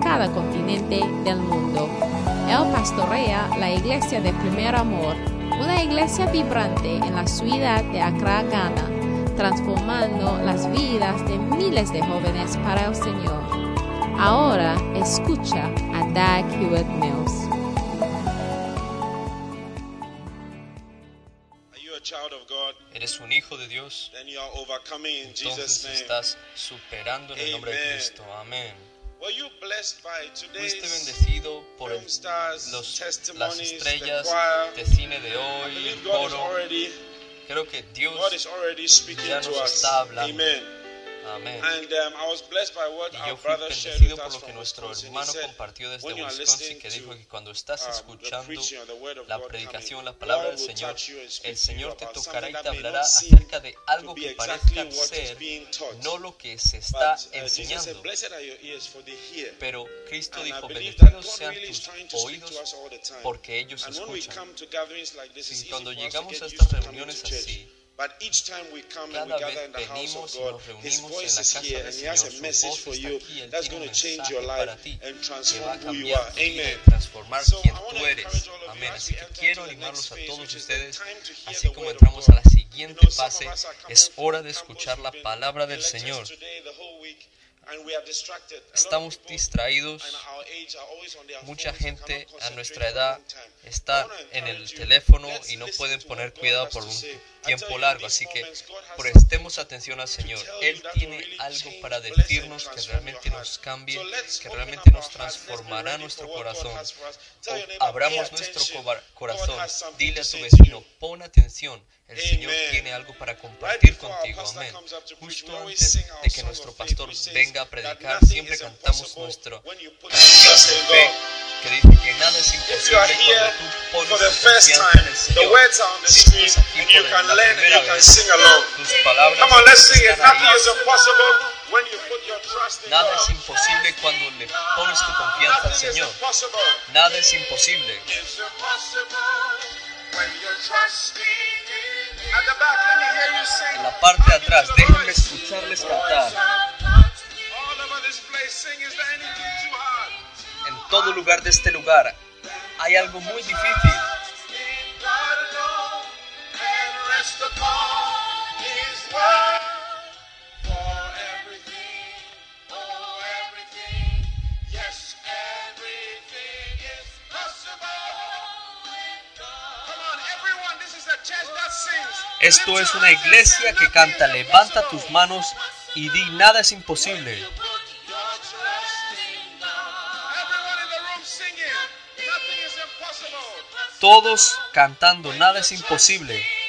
cada continente del mundo. Él pastorea la iglesia de Primer Amor, una iglesia vibrante en la ciudad de Accra, Ghana, transformando las vidas de miles de jóvenes para el Señor. Ahora escucha a Dag Hewitt Mills. Are you a child of God? Eres un hijo de Dios, Then you are overcoming in Jesus' entonces estás superando en el nombre de. Cristo. Amén. Were you blessed by Fuiste today's bendecido por el- los, las estrellas de cine de I hoy, el God is coro. already, Creo que Dios, ya to nos us. está hablando. Amén. And um, I was blessed by what Y yo fui bendecido por lo que nuestro hermano compartió desde are Wisconsin, que dijo que cuando estás um, escuchando la predicación, la palabra del Señor, el Señor te tocará y te hablará acerca de algo que parezca ser no lo que se está uh, enseñando. Pero Cristo dijo, bendecidos sean tus oídos porque ellos escuchan. easy cuando llegamos a estas reuniones así, But each time we come and cada we vez gather in the house of God, His voice is here and He has a message for you aquí, that's going to change your life ti and a transform who you are. Amen. So I want to encourage all of you as Así we que enter the animarlos next a phase, todos which is the ustedes, time to hear así the como word of entramos a God. la siguiente fase, of es hora de escuchar la palabra del Señor. and we. A of Estamos distraídos. and Mucha and gente a nuestra a edad está en el teléfono y no pueden poner cuidado por un tiempo largo, así que prestemos atención al Señor. Él tiene algo para decirnos que realmente nos cambie, que realmente nos transformará nuestro corazón. O- Abramos nuestro corazón. Dile a tu vecino, pon atención. El Señor tiene algo para compartir contigo. Amén. Justo antes de que nuestro pastor venga a predicar, siempre cantamos nuestro canción de fe que dice que nada es imposible cuando tú pones tu confianza en el Señor. Si estás aquí por you can sing along. Come on, let's sing it. Nothing is impossible when you put your trust in Nada es imposible cuando le pones tu confianza al Nothing is Señor. impossible. Nada es imposible. En la parte de atrás, déjenme escucharles cantar. En todo lugar de este lugar hay algo muy difícil. Esto es una iglesia que canta, levanta tus manos y di nada es imposible. Todos cantando, nada es imposible.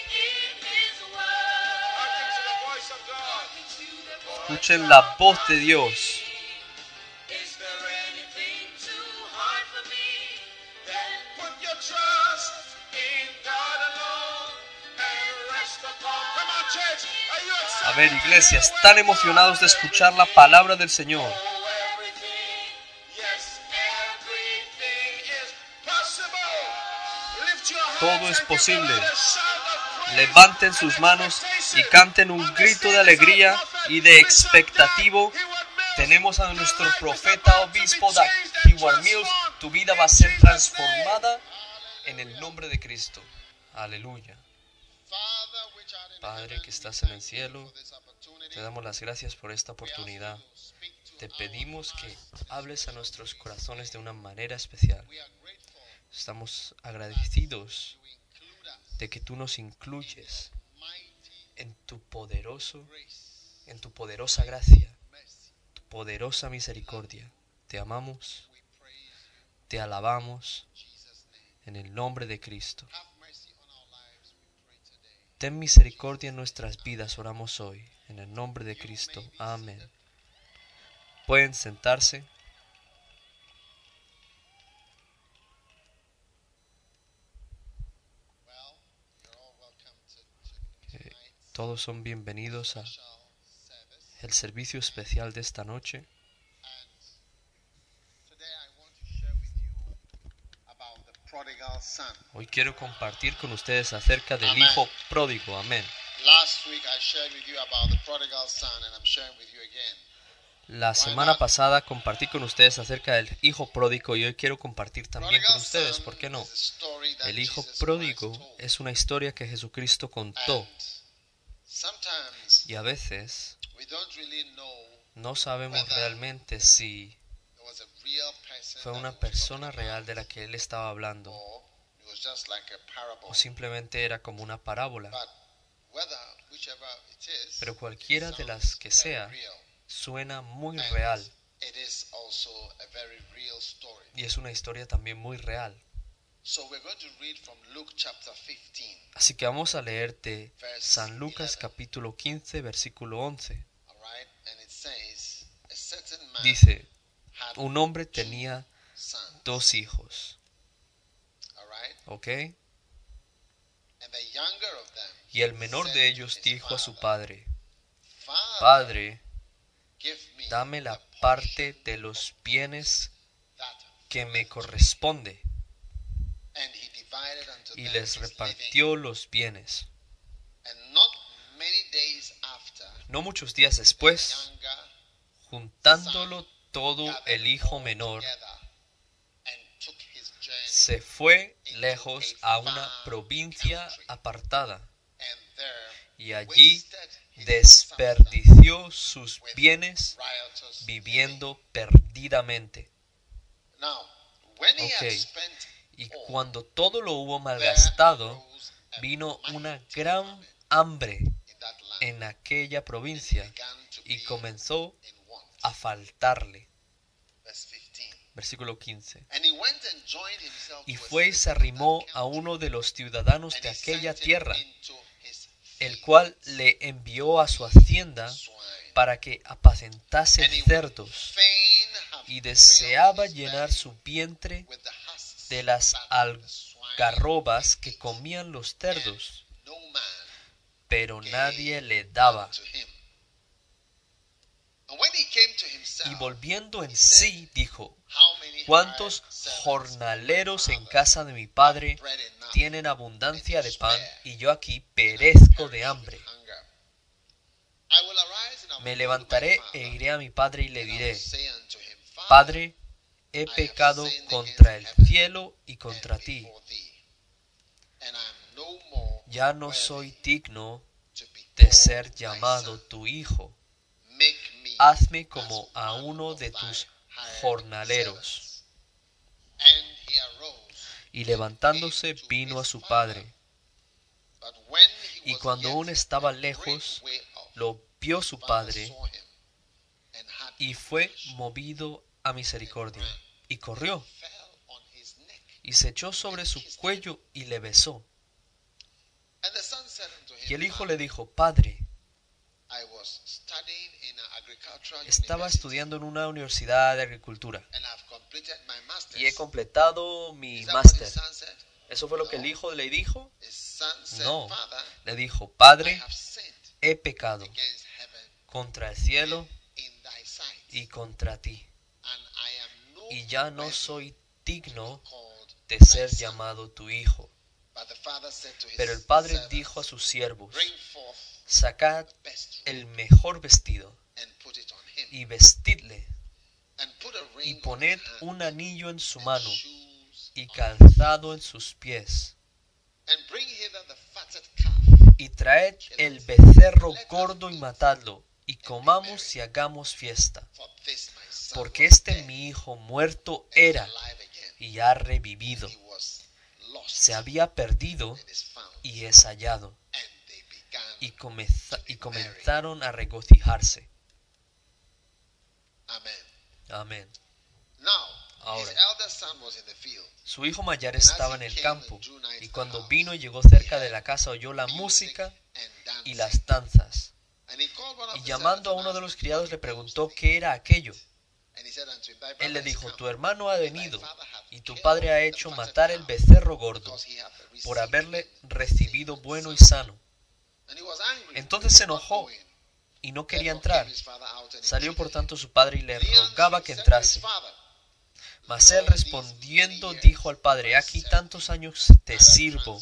On, church. Are you excited? A ver, iglesia, ¿están emocionados de escuchar la palabra del Señor? Oh, Todo es posible. Levanten sus manos y canten un grito de alegría y de expectativo. Tenemos a nuestro profeta obispo Heward Mills. Tu vida va a ser transformada en el nombre de Cristo. Aleluya. Padre que estás en el cielo, te damos las gracias por esta oportunidad. Te pedimos que hables a nuestros corazones de una manera especial. Estamos agradecidos de que tú nos incluyes en tu poderoso, en tu poderosa gracia, tu poderosa misericordia. Te amamos, te alabamos en el nombre de Cristo. Ten misericordia en nuestras vidas, oramos hoy, en el nombre de Cristo. Amén. Pueden sentarse. Todos son bienvenidos a el servicio especial de esta noche. Hoy quiero compartir con ustedes acerca del Amén. Hijo pródigo. Amén. La semana pasada compartí con ustedes acerca del Hijo pródigo y hoy quiero compartir también con ustedes. ¿Por qué no? El Hijo pródigo es una historia que Jesucristo contó y a veces no sabemos realmente si fue una persona real de la que él estaba hablando o simplemente era como una parábola. Pero cualquiera de las que sea suena muy real y es una historia también muy real. Así que vamos a leer de San Lucas capítulo 15 versículo 11. All right, and it says, a certain man Dice, un hombre tenía dos hijos, ¿ok? Y el menor de ellos dijo a su padre, Padre, dame la parte de los bienes que me corresponde. and he divided unto Y les repartió los bienes. No muchos días después, juntándolo todo el hijo menor, se fue lejos a una provincia apartada y allí desperdició sus bienes viviendo perdidamente. living. Y cuando todo lo hubo malgastado, vino una gran hambre en aquella provincia y comenzó a faltarle. Verse 15. Versículo 15. And he went and joined himself Y fue y se arrimó a uno de los ciudadanos de aquella tierra, el cual le envió a su hacienda para que apacentase cerdos, y deseaba llenar su vientre de las algarrobas que comían los cerdos, pero nadie le daba. Y volviendo en sí, dijo, ¿cuántos jornaleros en casa de mi padre tienen abundancia de pan y yo aquí perezco de hambre? Me levantaré e iré a mi padre y le diré, Padre, he pecado contra el cielo y contra ti. Ya no soy digno de ser llamado tu hijo. Hazme como a uno de tus jornaleros. Y levantándose vino a su padre. Y cuando aún estaba lejos, Lo vio su padre y fue movido a misericordia. Y corrió y se echó sobre su cuello y le besó. Y el hijo "Father, le dijo, Padre, estaba estudiando en una universidad de agricultura y he completado mi máster. ¿Eso fue lo que el hijo le dijo? No. Le dijo, Padre, he pecado contra el cielo y contra ti, y ya no soy digno de ser son." llamado tu hijo. Pero el padre dijo a sus siervos, sacad el mejor vestido y vestidle y poned un anillo en su mano y calzado en sus pies y traed el becerro gordo y matadlo y comamos y hagamos fiesta porque este mi hijo muerto era y ha revivido se había perdido y es hallado y, comenzaron a regocijarse amén Ahora. Su hijo mayor estaba en el campo y cuando vino y llegó cerca de la casa oyó la música y las danzas. Y llamando a uno de los criados le "What preguntó qué era aquello. Él le dijo, tu hermano ha venido y tu padre ha hecho matar el becerro gordo por haberle recibido bueno y and sound." sano. Entonces se enojó y no quería entrar. Salió por tanto su padre y le rogaba que entrase. Mas él "Lord, these respondiendo dijo al padre, aquí tantos años te sirvo,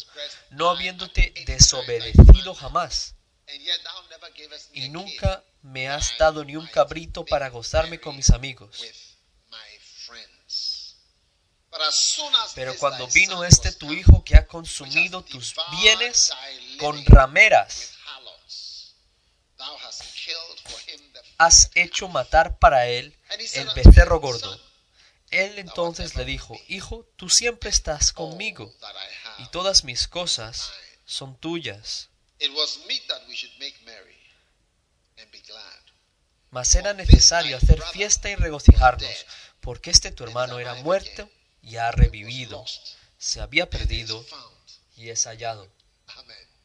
no habiéndote desobedecido jamás, y nunca me has dado ni un cabrito para gozarme con mis amigos. Pero cuando vino este tu hijo que ha consumido tus bienes con rameras, has hecho matar para él el becerro gordo. Él entonces le dijo, Hijo, tú siempre estás conmigo, y todas mis cosas son tuyas. It was meet that we should make merry and be glad. Mas era necesario hacer fiesta y regocijarnos, porque este tu hermano era muerto y ha revivido, se había perdido y es hallado.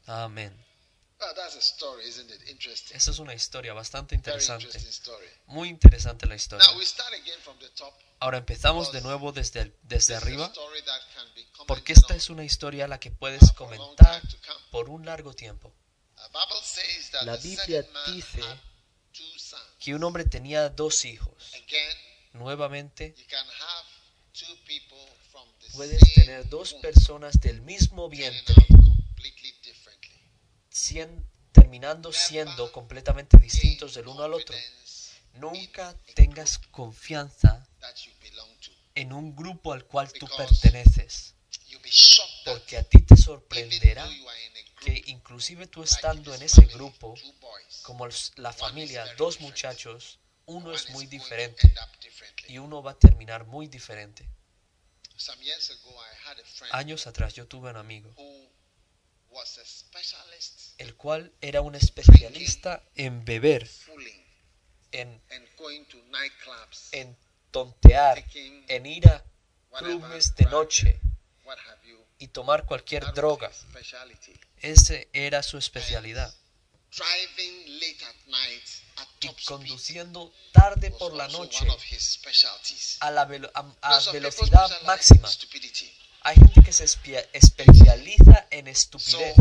Amén. Esa es una historia bastante Very interesante. interesting story. Muy interesante la historia. Now we start again from the top. Ahora empezamos de nuevo desde, el- desde This is a arriba, story that can be porque commented esta on es una historia a la que puedes for a long comentar por un largo tiempo. The Bible says that La the Biblia dice had two sons. que un hombre tenía dos hijos. Again, Nuevamente, you can have two people from the puedes same tener dos womb personas del mismo vientre. Terminando siendo completamente distintos del uno al otro. Nunca tengas confianza en un grupo al cual tú perteneces, porque a ti te sorprenderá que inclusive tú estando en ese grupo, como la familia, dos muchachos, uno es muy diferente y uno va a terminar muy diferente. Años atrás yo tuve un amigo, el cual era un especialista en beber, en, en tontear, en ir a clubes de noche y tomar cualquier droga. Ese era su especialidad. Y conduciendo tarde por la noche a, la velo- a- velocidad máxima. Hay gente que se espia- especializa en estupidez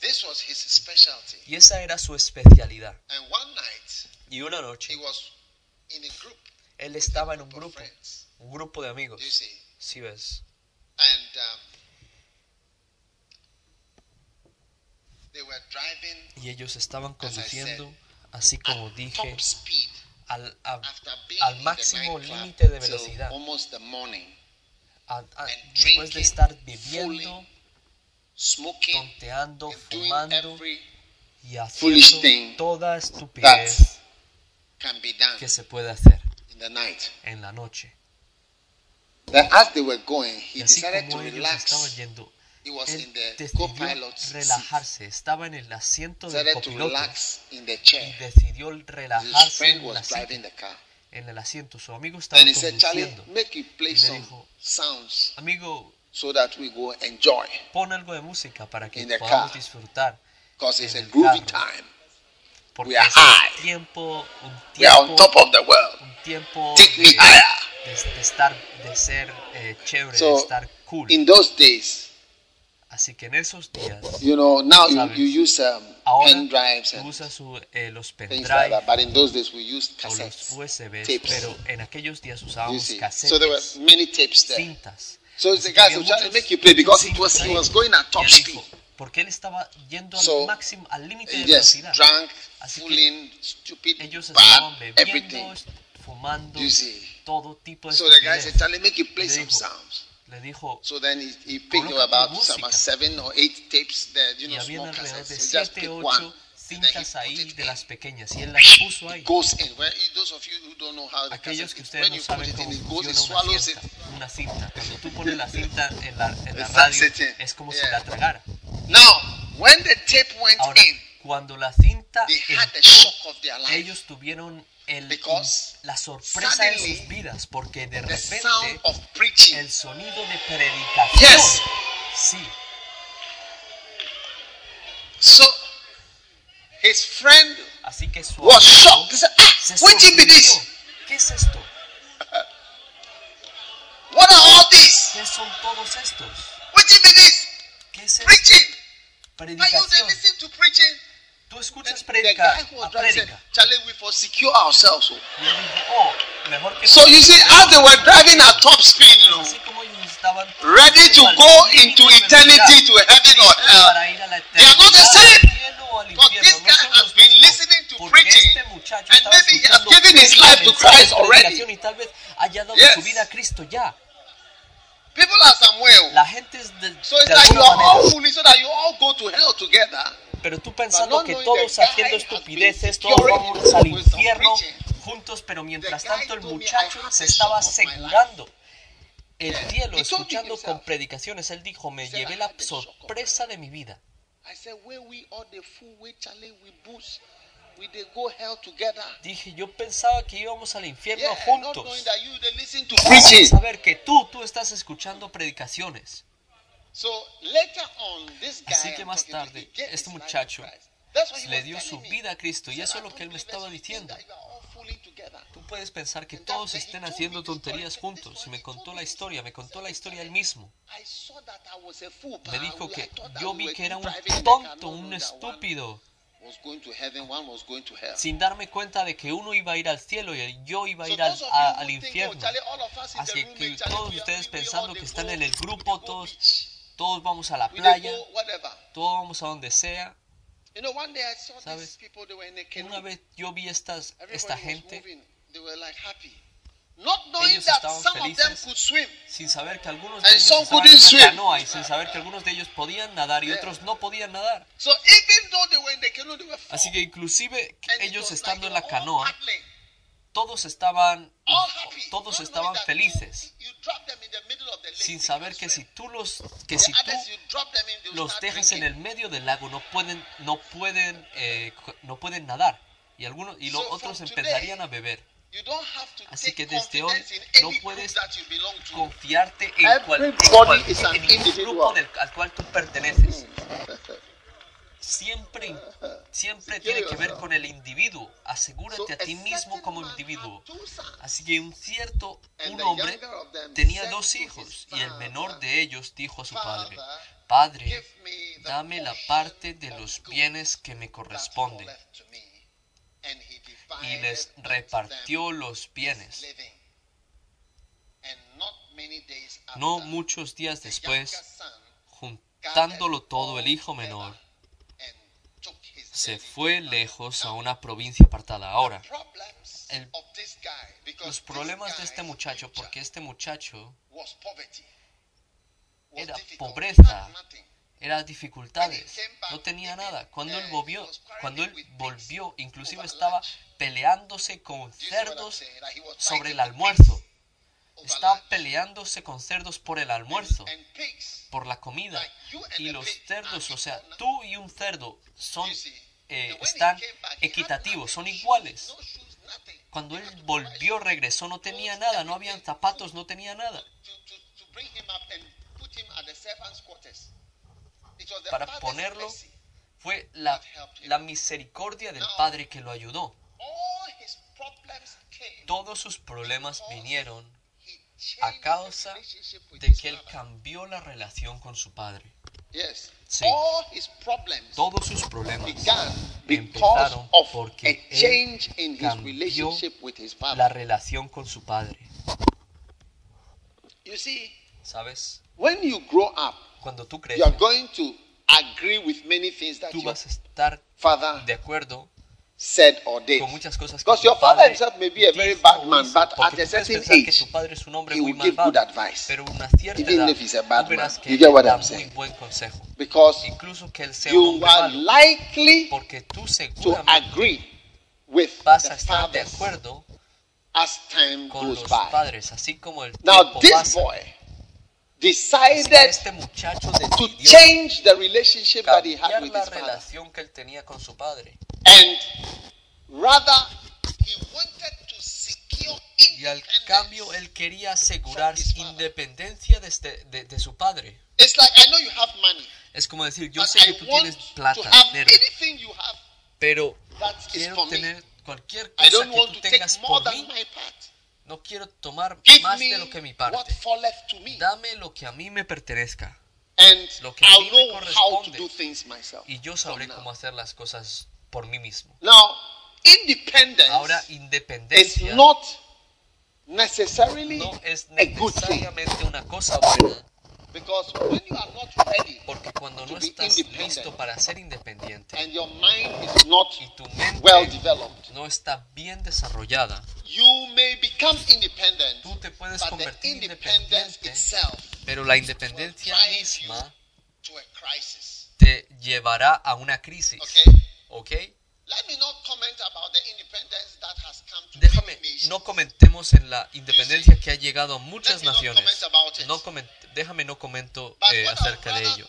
this was his specialty. y esa era su especialidad. And one night Y una he noche was in a group, él estaba en un grupo, un grupo de You amigos, see, si ves, and um, they were driving y ellos estaban conduciendo, así como dije, speed al, a- al máximo límite de velocidad. almost the morning, a- a- después de estar bebiendo, tonteando, fumando y haciendo toda estupidez que se puede hacer en la noche. Then as they were going, he Y así decided to como ellos relax. estaban yendo, He was in él the decidió relajarse, estaba en el asiento del Decided to copiloto relax in the y chair. decidió relajarse en, the car. en el asiento. Su amigo estaba And he said, Charlie, conduciendo. make it play Y le dijo, sounds Amigo, so that we go enjoy. pon algo de música para que In the podamos car. disfrutar. Because it's a groovy time. Porque We are high. tiempo, un We are on tiempo, top of the world. un tiempo Take me higher. de- de estar, de ser eh, chévere, So, de estar cool. In those days, Así que en esos días, you know, now you, Sabes. you use um, ahora pen drives and usas su- eh, los things like pendrive that. But in those days, we used o los cassettes. USBs, tapes. pero en aquellos días You usábamos see. So there were many tapes there. cintas. So the que guy Charlie, muchos- make you play because it was he was going at top speed. porque él estaba yendo al So, máximo, al límite de Yes, velocidad. drunk, Así fooling, stupid, Ellos bad, bebiendo, everything. fumando, You see. todo tipo de So the guy said. Charlie, make you play some sounds. Le dijo, So then he, he picked about, uh, about seven or eight tapes there, you know, habían small cassettes. So he just 7, picked one. Put ahí de las pequeñas y él las puso ahí. Aquellos que ustedes no saben cómo funciona una cinta, una cinta, cuando tú pones la cinta en la, en la radio, es como si la tragara. Now, when the tape went Ahora, in, cuando la cinta they had the entró, ellos tuvieron el, la sorpresa de sus vidas, porque de repente el sonido de predicación, Yes. sí, So, his friend así que su was shocked. He said, ah, se what be this? ¿Qué es esto? What are all these? ¿Qué son todos estos? What be this? ¿Qué es esto? Preaching. Are you Predicación. they listen to preaching? Tú escuchas predica a was driving said, predica. Charlie, we for secure ourselves. oh." Y él dijo, oh, mejor que So you see, as they were driving at top speed, you know, ellos estaban ready to go into eternity, to heaven or hell, para ir a la They are not the same. O al infierno, this no guy son has been listening to Porque preaching, este muchacho and maybe he has given his life to Christ already. y tal vez haya dado Yes. su vida a Cristo ya. people are somewhere. La gente es de, So it's de like you are all manera. foolish so that you all go to hell together. Pero tú pensando que todos haciendo estupideces, todos vamos al infierno juntos, pero mientras tanto el muchacho "I have se estaba asegurando el cielo escuchando con predicaciones. Él dijo, me llevé "I la sorpresa de mi vida. I said, where we all the fool, we Charlie, we boost, we they go hell together. Dije, yo pensaba que íbamos al infierno Yeah, not juntos. knowing that you they listen to Sin preaching. saber que tú, tú estás escuchando predicaciones. So later on, this guy Así que más tarde, este muchacho le dio su vida a Cristo y eso es lo "I que él me estaba diciendo. Puedes pensar que todos estén haciendo tonterías juntos. Y me contó la historia, me contó la historia él mismo. Me dijo que yo vi que era un tonto, un estúpido, sin darme cuenta de que uno iba a ir al cielo y yo iba a ir al, a- al oh, infierno. Así que Charlie, todos ustedes pensando que están en el grupo, todos, todos vamos a la playa, todos vamos a donde sea. ¿Sabes? Una vez yo vi estas, esta gente. They were like happy. Not knowing that some of them could swim. sin saber que algunos de And ellos some couldn't swim. canoa y sin saber que algunos de ellos podían nadar y Yeah. otros no podían nadar. So even though they were in the canoe, they were Así four. que inclusive And ellos estando like en la canoa, todos estaban, todos estaban felices, sin saber que si tú los, que si tú los dejas en el medio del lago no pueden, no pueden, eh, no pueden nadar y algunos y los otros empezarían a beber. You don't have to Así que desde hoy no puedes. Confiarte en, cual- en cual- grupo del, al cual tú perteneces. Siempre, siempre tiene que ver con el individuo. Asegúrate a ti mismo como individuo. Así que un cierto, un hombre tenía dos hijos y el menor de ellos dijo a su padre, Padre, dame la parte de los bienes que me corresponden. Y les repartió los bienes. No muchos días después, juntándolo todo, el hijo menor se fue lejos a una provincia apartada. Ahora, el- los problemas de este muchacho, porque este muchacho era pobreza, era dificultades, no tenía nada. Cuando él volvió, cuando él volvió, inclusive estaba peleándose con cerdos sobre el almuerzo. Estaba peleándose con cerdos por el almuerzo, por la comida. Y los cerdos, o sea, tú y un cerdo son eh, están equitativos, son iguales. Cuando él volvió, regresó, no tenía nada, no habían zapatos, no tenía nada. Para ponerlo, fue la, la misericordia del Padre que lo ayudó. Todos sus problemas vinieron a causa de que él cambió la relación con su Padre. Sí. Todos sus problemas empezaron porque él cambió relationship with his la father. relación con su Padre. When you grow up, Cuando tú you creces, are going to agree with many things that tú vas a estar father de acuerdo said or did. con muchas cosas que Because your father himself may be a very bad man, but at a certain age, he will give good advice. pero una cierta Even edad if he's a bad man. You get what da I'm muy saying? buen consejo. Because Incluso que él sea you are malo, likely porque tú to agree with vas a estar de fathers acuerdo as time con goes los by. padres, así como el Now, tiempo this pasa. boy decided este muchacho to change the relationship that he had with la his father. relación que él tenía con su padre. And rather, he wanted to secure Y al cambio independence. él quería asegurar from his father. independencia de, este- de- de su padre. It's like, I know you have money. Es como decir, yo sé que tú tienes plata, have dinero, anything you have pero quiero tener cualquier I cosa don't que want tú to take tengas more por mí. No quiero tomar Give más de lo que mi parte. Dame lo que a mí me pertenezca. And lo que a mí me know how to corresponde. do things myself. Y yo sabré cómo hacer las cosas por mí mismo. Now, independence Ahora, is independencia not necessarily no es necesariamente una cosa buena, because when you are not ready porque cuando no To be estás independent. listo para ser independiente and your mind is not y tu mente well developed, no está bien desarrollada, you may become independent, tú te puedes but the convertir independence independiente, itself pero la independencia misma to a crisis. te llevará a una crisis. Okay? ¿Ok? Déjame, no comentemos en la independencia que ha llegado a muchas naciones. No coment- déjame no comento eh, acerca de ello.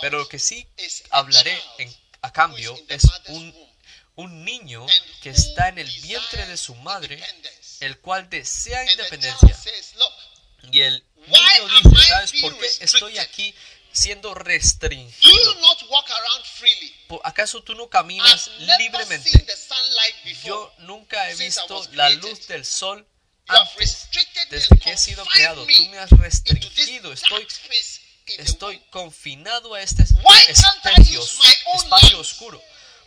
Pero lo que sí hablaré en- a cambio es un, un niño que está en el vientre de su madre, el cual desea independencia. Y el niño dice, ¿sabes por qué estoy aquí siendo restringido? ¿Acaso tú no caminas libremente? Yo nunca he visto la luz del sol antes. Desde que he sido creado, tú me has restringido. Estoy, estoy confinado a este espacio, espacio oscuro.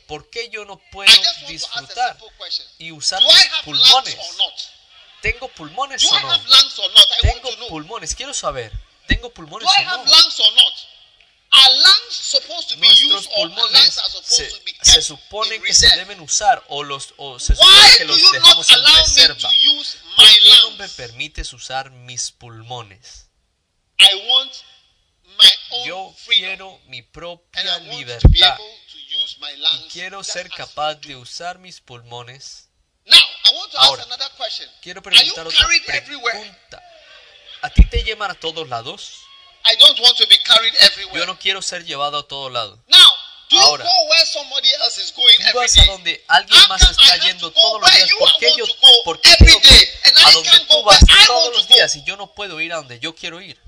¿Por qué yo no puedo disfrutar y usar mis pulmones? ¿Tengo pulmones o no? Tengo pulmones, quiero saber. ¿Tengo pulmones I o no? Nuestros pulmones se, se supone que se deben usar o, los, o se supone que los dejamos en reserva. ¿Por qué no me permites usar mis pulmones? Yo quiero mi propia libertad y quiero ser capaz de usar mis pulmones. Now, I want to Ahora. Quiero preguntar otra pregunta. ¿A ti te llevan a todos lados? I don't want to be carried everywhere. Yo no quiero ser llevado a todos lados. Now, do Ahora, you go where somebody else is going Tú vas a donde alguien más está yendo todos los días. ¿Por qué yo, por qué tengo que ir a donde tú vas todos los días y yo no puedo ir a donde yo quiero ir?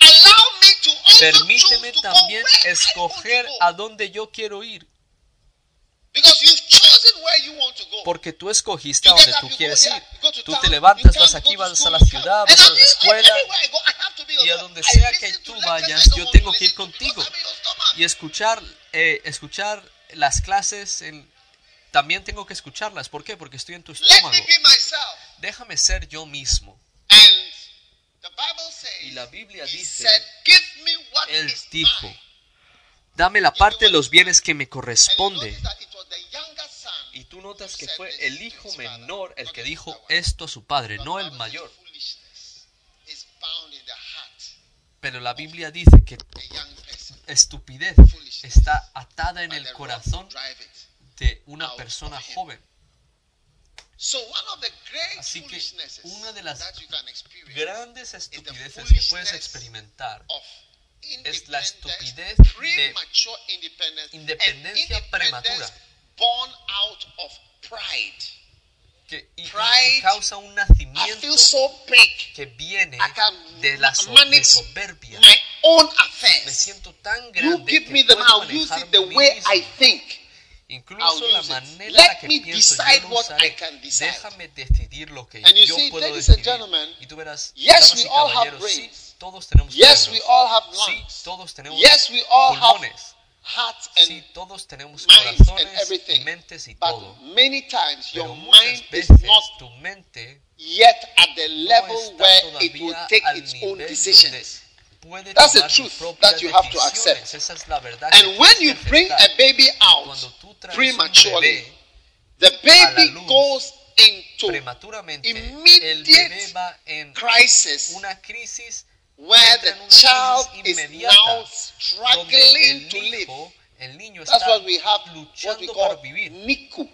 Allow me to also Permíteme también escoger a donde yo quiero ir. Because you've Porque tú escogiste a donde tú quieres ir. Tú te levantas, vas aquí, vas a la ciudad, vas a la escuela. Y a donde sea que tú vayas, yo tengo que ir contigo. Y escuchar, eh, escuchar las clases, en- también tengo que escucharlas. ¿Por qué? Porque estoy en tu estómago. Déjame ser yo mismo. And the Bible says, Y la Biblia dice, said, give me what Él dijo, dame la parte de los bienes que me corresponde. Notas que fue el hijo menor el que dijo esto a su padre, no el mayor. Pero la Biblia dice que estupidez está atada en el corazón de una persona joven. So one of the great Así que una de las Grandes estupideces que puedes experimentar es la estupidez de independencia prematura. Born out of pride. que, y- y Pride. causa un I nacimiento feel so big. que viene I can de la so- de manage soberbia. my own Me affairs. siento tan You grande give que me them, puedo I'll use it the way mismo. I think. Incluso I'll la manera en Let la que me pienso, yo decide lo what I can decide. Déjame decidir lo que And you yo see, puedo ladies and decidir. gentlemen, Y tú verás, yes, we all have caballeros, sí, brains. todos tenemos Yes, we all have Sí, lungs. todos tenemos Yes, we all have pulmones. hearts Sí, and todos tenemos minds and corazones y everything. mentes y But todo. many times Pero your muchas mind is veces not tu mente yet at the no level está where it will todavía take al its nivel own donde decisions. puede That's the tomar sus truth propias that you have to decisiones. accept. Esa es la verdad que And tienes when que you bring a aceptar. baby out Cuando tú traes un prematurely, bebé the a la baby luz goes into prematuramente, el immediate bebé va en crisis una crisis where the child is now struggling to live. hijo, el niño That's what we have, what we call. NICU,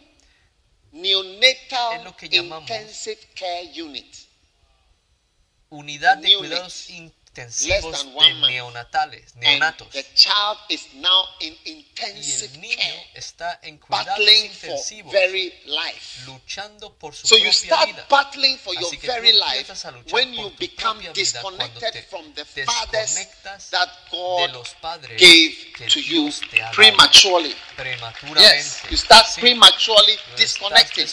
Neonatal Intensive Care Unit. Unidad de cuidados intensivos than one de neonatales, neonatos. the child is now in Y intensive el niño care, está en cuidados battling for intensivos, very life. luchando por su So you start vida. battling for your Así que very life empiezas a luchar when por you tu become propia vida cuando disconnected te from the fathers desconectas that de God los padres gave que to you Dios te ha prematurely. prematuramente. Yes, you start Sí, prematurely disconnecting.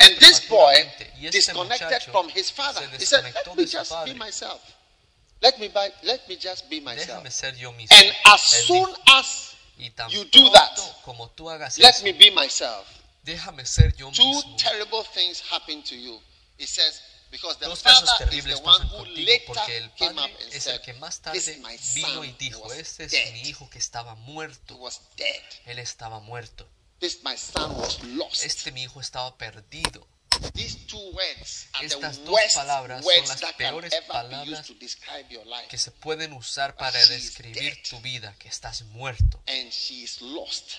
And this boy. Y este disconnected from his father. He said, "Let me just be myself. Let me, buy, let me just be myself." Déjame ser yo mismo. And as soon as Y tan You do that. como tú hagas Let eso, me be myself. déjame ser yo Two mismo. terrible things happen to you. It says, because the Dos father cosas is the terribles one who later porque el up padre and es said, el que más tarde vino y dijo, este es dead. mi hijo que estaba He muerto. was dead. Él estaba muerto. This my son was lost. Este mi hijo estaba perdido. These two words are Estas the dos palabras son las peores palabras que se pueden usar para describir tu vida, que estás muerto, And she is lost.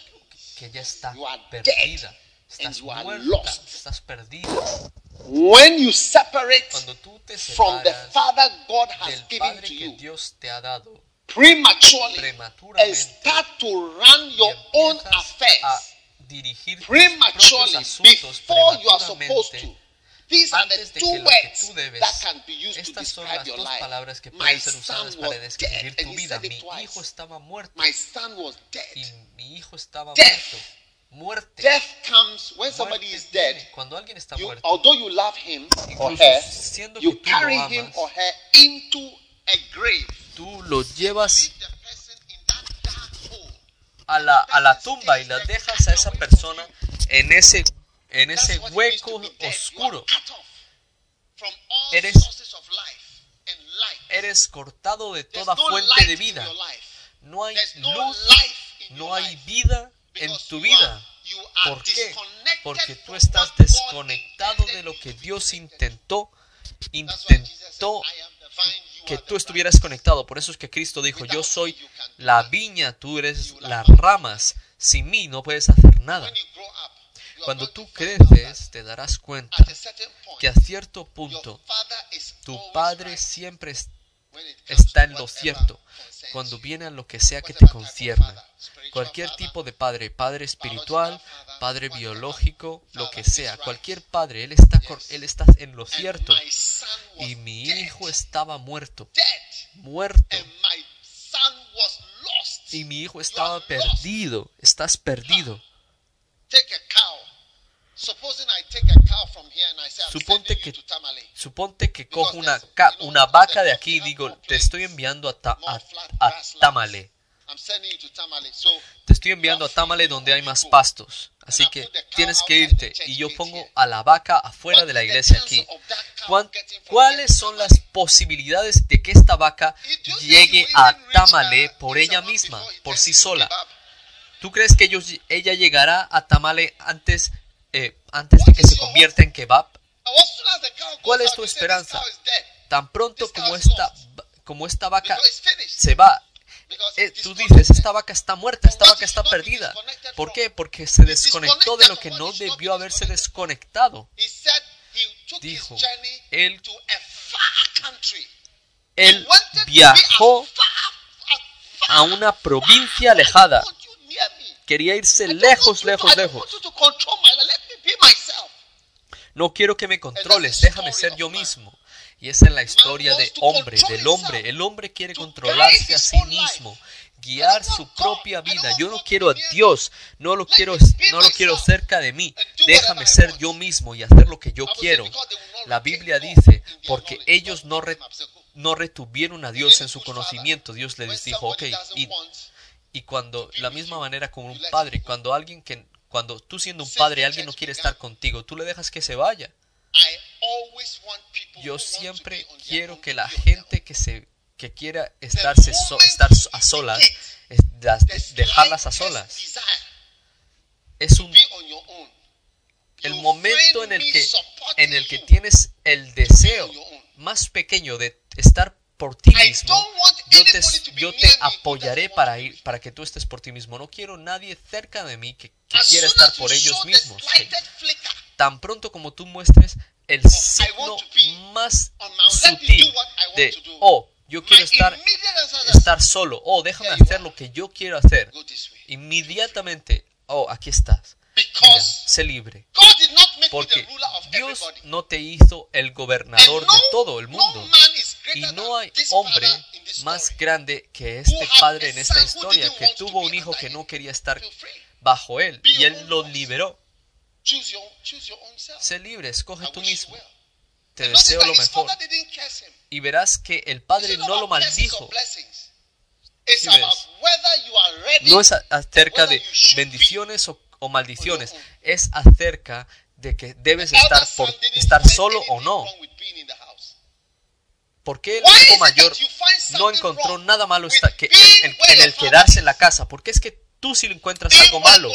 que ya está perdida. Estás muerta, estás perdida. When you separate Cuando tú te from the Father God has given to que you Dios te ha dado prematurely and start to run your own affairs dirigir tus prematurely propios asuntos before you are supposed to. prematuramente These are the two words that can be used to describe your life. palabras que My son was dead, tu and he said it twice. hijo estaba muerto My son was dead. Death. muerto. Muerte. Death comes when somebody is dead. Cuando alguien está You, muerto, although you love him or her, you carry him or her into a grave. tú lo llevas a la, a la tumba y la dejas a esa persona en ese, en ese hueco oscuro. Eres-. Eres cortado de toda fuente de vida. No hay luz, no hay vida en tu vida. ¿Por qué? Porque tú estás desconectado de lo que Dios intentó, intentó "I am the vine, you que tú estuvieras conectado. Por eso es que Cristo dijo, yo soy la viña, tú eres las ramas. Sin mí no puedes hacer nada. Cuando tú creces, te darás cuenta que a cierto punto tu padre siempre es- when it comes está en lo cierto. Cuando viene a lo que sea que te spiritual Cualquier tipo de padre, padre espiritual, padre biológico, lo que sea, cualquier padre, él está, él está en lo cierto. Y mi hijo estaba muerto, muerto. Y mi hijo estaba perdido, estás perdido. Suponte que-. Suponte que cojo una, una vaca de aquí y digo, te estoy enviando a, Ta- a, a Tamale. Te estoy enviando a Tamale donde hay más pastos. Así que tienes que irte. Y yo pongo a la vaca afuera de la iglesia aquí. ¿Cuán- ¿Cuáles son las posibilidades de que esta vaca llegue a Tamale por ella misma, por sí sola? ¿Tú crees que ella llegará a Tamale antes, eh, antes de que se convierta en kebab? ¿Cuál es tu esperanza? Tan pronto como esta, como esta vaca se va, eh, tú dices, esta vaca está muerta, esta vaca está perdida. ¿Por qué? Porque se desconectó de lo que no debió haberse desconectado. Dijo, él- Él viajó a una provincia alejada. Quería irse lejos, lejos, lejos. No quiero que me controles, déjame ser yo mismo. Y esa es la historia de hombre, del hombre. El hombre quiere controlarse a sí mismo, guiar su propia vida. Yo no quiero a Dios, no lo quiero, no lo quiero cerca de mí. Déjame ser yo mismo y hacer lo que yo quiero. La Biblia dice, porque ellos no, re- no retuvieron a Dios en su conocimiento, Dios les dijo, ok, y, y cuando, la misma manera como un padre, cuando alguien que, cuando tú siendo un padre, alguien no quiere estar contigo, tú le dejas que se vaya. Yo siempre quiero que la gente que se que quiera estarse so- estar a solas, dejarlas a solas. Es un el momento en el que en el que tienes el deseo más pequeño de estar por ti mismo, yo te, yo te apoyaré para ir para que tú estés por ti mismo. No quiero nadie cerca de mí que, que quiera estar por ellos mismos. que- tan pronto como tú muestres el signo más sutil de, oh, yo quiero estar, estar solo, oh, déjame hacer lo que yo quiero hacer. Inmediatamente, oh, aquí estás. Mira, sé libre. Porque Dios no te hizo el gobernador de todo el mundo. Y no hay hombre más grande que este padre en esta historia que tuvo un hijo que no quería estar bajo él y él lo liberó. Sé libre, escoge tú mismo. Te deseo lo mejor. Y verás que el padre no lo maldijo. No es acerca de bendiciones o, o maldiciones, es acerca de que debes estar, por, estar solo o no. wrong with being in the house. ¿Por qué el hijo mayor no encontró nada malo en, el quedarse en la casa? Porque es que tú si lo encuentras algo malo,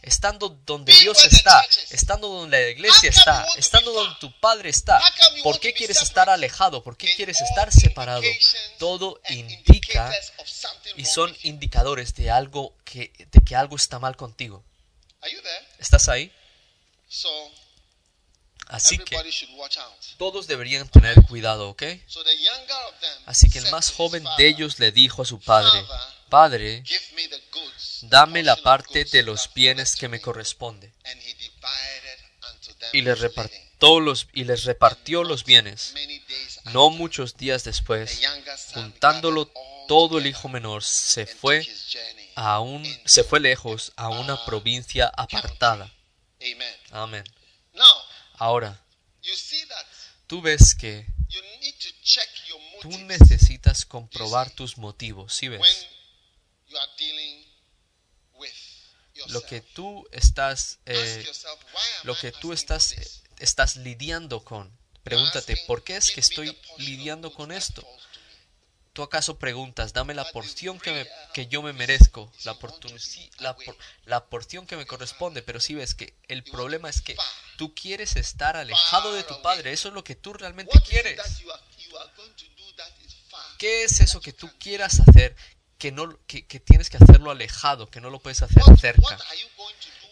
estando donde Dios está, estando donde la iglesia está, estando donde tu padre está, ¿por qué quieres estar alejado? ¿Por qué quieres estar separado? Todo indica y son indicadores de algo que, de que algo está mal contigo. ¿Estás ahí? Así que todos deberían tener cuidado, ¿ok? Así que el más joven de ellos le dijo a su padre, Padre, dame la parte de los bienes que me me." corresponde. Y les repartió los, y les repartió los bienes. No muchos días después, juntándolo todo el hijo menor se fue a un, se fue lejos a una provincia apartada. Amén. Ahora, tú ves que tú necesitas comprobar tus motivos, ¿sí ves? Lo que tú estás, eh, lo que tú estás, this? estás lidiando con. Pregúntate, ¿por qué es "Give que estoy lidiando con esto? falls to me." ¿Tú acaso preguntas, dame la porción que, me- que yo me merezco, la, porción que me corresponde? Pero sí ves que el problema es que tú quieres estar alejado de tu padre, eso es lo que tú realmente quieres. ¿Qué es eso que tú quieras hacer que, no, que, que tienes que hacerlo alejado, que no lo puedes hacer cerca?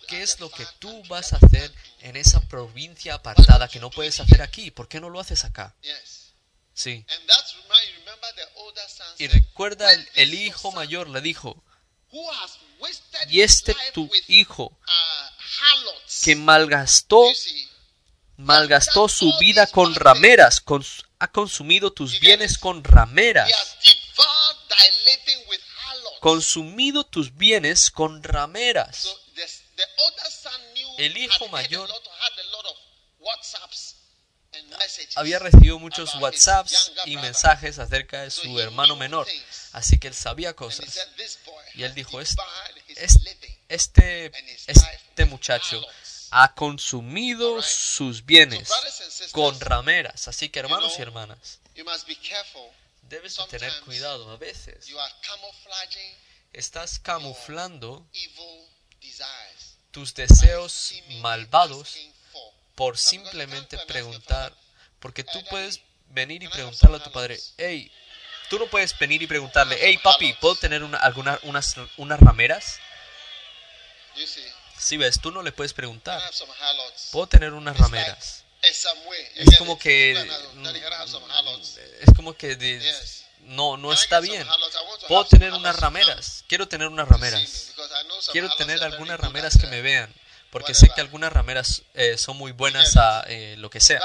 ¿Qué es lo que tú vas a hacer en esa provincia apartada que no puedes hacer aquí? ¿Por qué no lo haces acá? Sí. Y recuerda, "When el, el hijo mayor le dijo, y este tu hijo uh, harlots?" Que malgastó, malgastó su vida con rameras, ha consumido tus bienes con rameras, consumido tus bienes con rameras. El hijo mayor Había recibido muchos WhatsApps y mensajes acerca de su he hermano menor, así que él sabía cosas. said, "This boy Y él dijo, "Es- Este, este muchacho harlots." ha consumido sus bienes con rameras. Así que hermanos y hermanas, debes de tener cuidado. A veces estás camuflando tus deseos malvados por simplemente preguntar, porque tú "Hey, puedes venir y preguntarle a tu padre, halos?" hey, tú no puedes venir y preguntarle, hey papi, halos?" ¿puedo tener una, alguna, unas, unas rameras? Si ves, tú no le puedes preguntar? ¿puedo tener unas rameras? You Es como que, es como que no, no está bien. Puedo tener unas rameras, quiero tener unas rameras, quiero tener algunas rameras que me vean, porque sé que algunas rameras eh, son muy buenas a eh, lo que sea.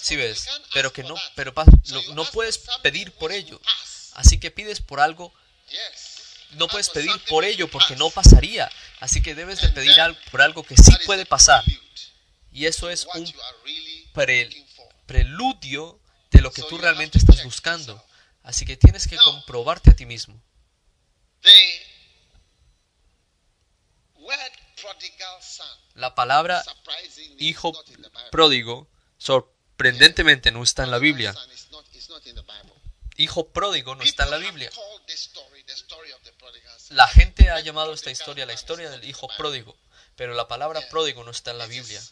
Sí ves, pero que no, pero no puedes pedir por ello. Así que pides por algo, no puedes pedir por ello porque no pasaría. Así que debes de pedir por algo que sí puede pasar. Y eso es un preludio de lo que tú realmente estás buscando. Así que tienes que comprobarte a ti mismo. La palabra hijo pródigo sorprendentemente no está en la Biblia. Hijo pródigo no está en la Biblia. La gente ha llamado esta historia la historia del hijo pródigo, pero la palabra pródigo no está en la Biblia.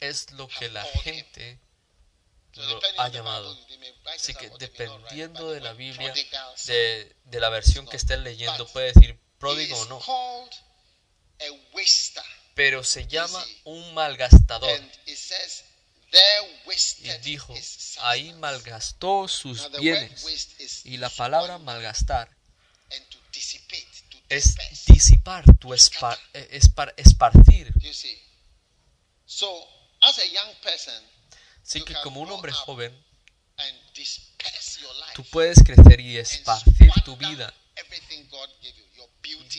Es lo que la gente lo ha llamado. Así que dependiendo de la Biblia, de, de la versión que estén leyendo, puede decir pródigo o no. Pero se llama un malgastador. Y dijo, ahí malgastó sus bienes. Y la palabra malgastar es disipar, tu espar- eh, espar- esparcir. You see. So, as a young person, Así que como un hombre joven, tú puedes crecer y esparcir tu vida.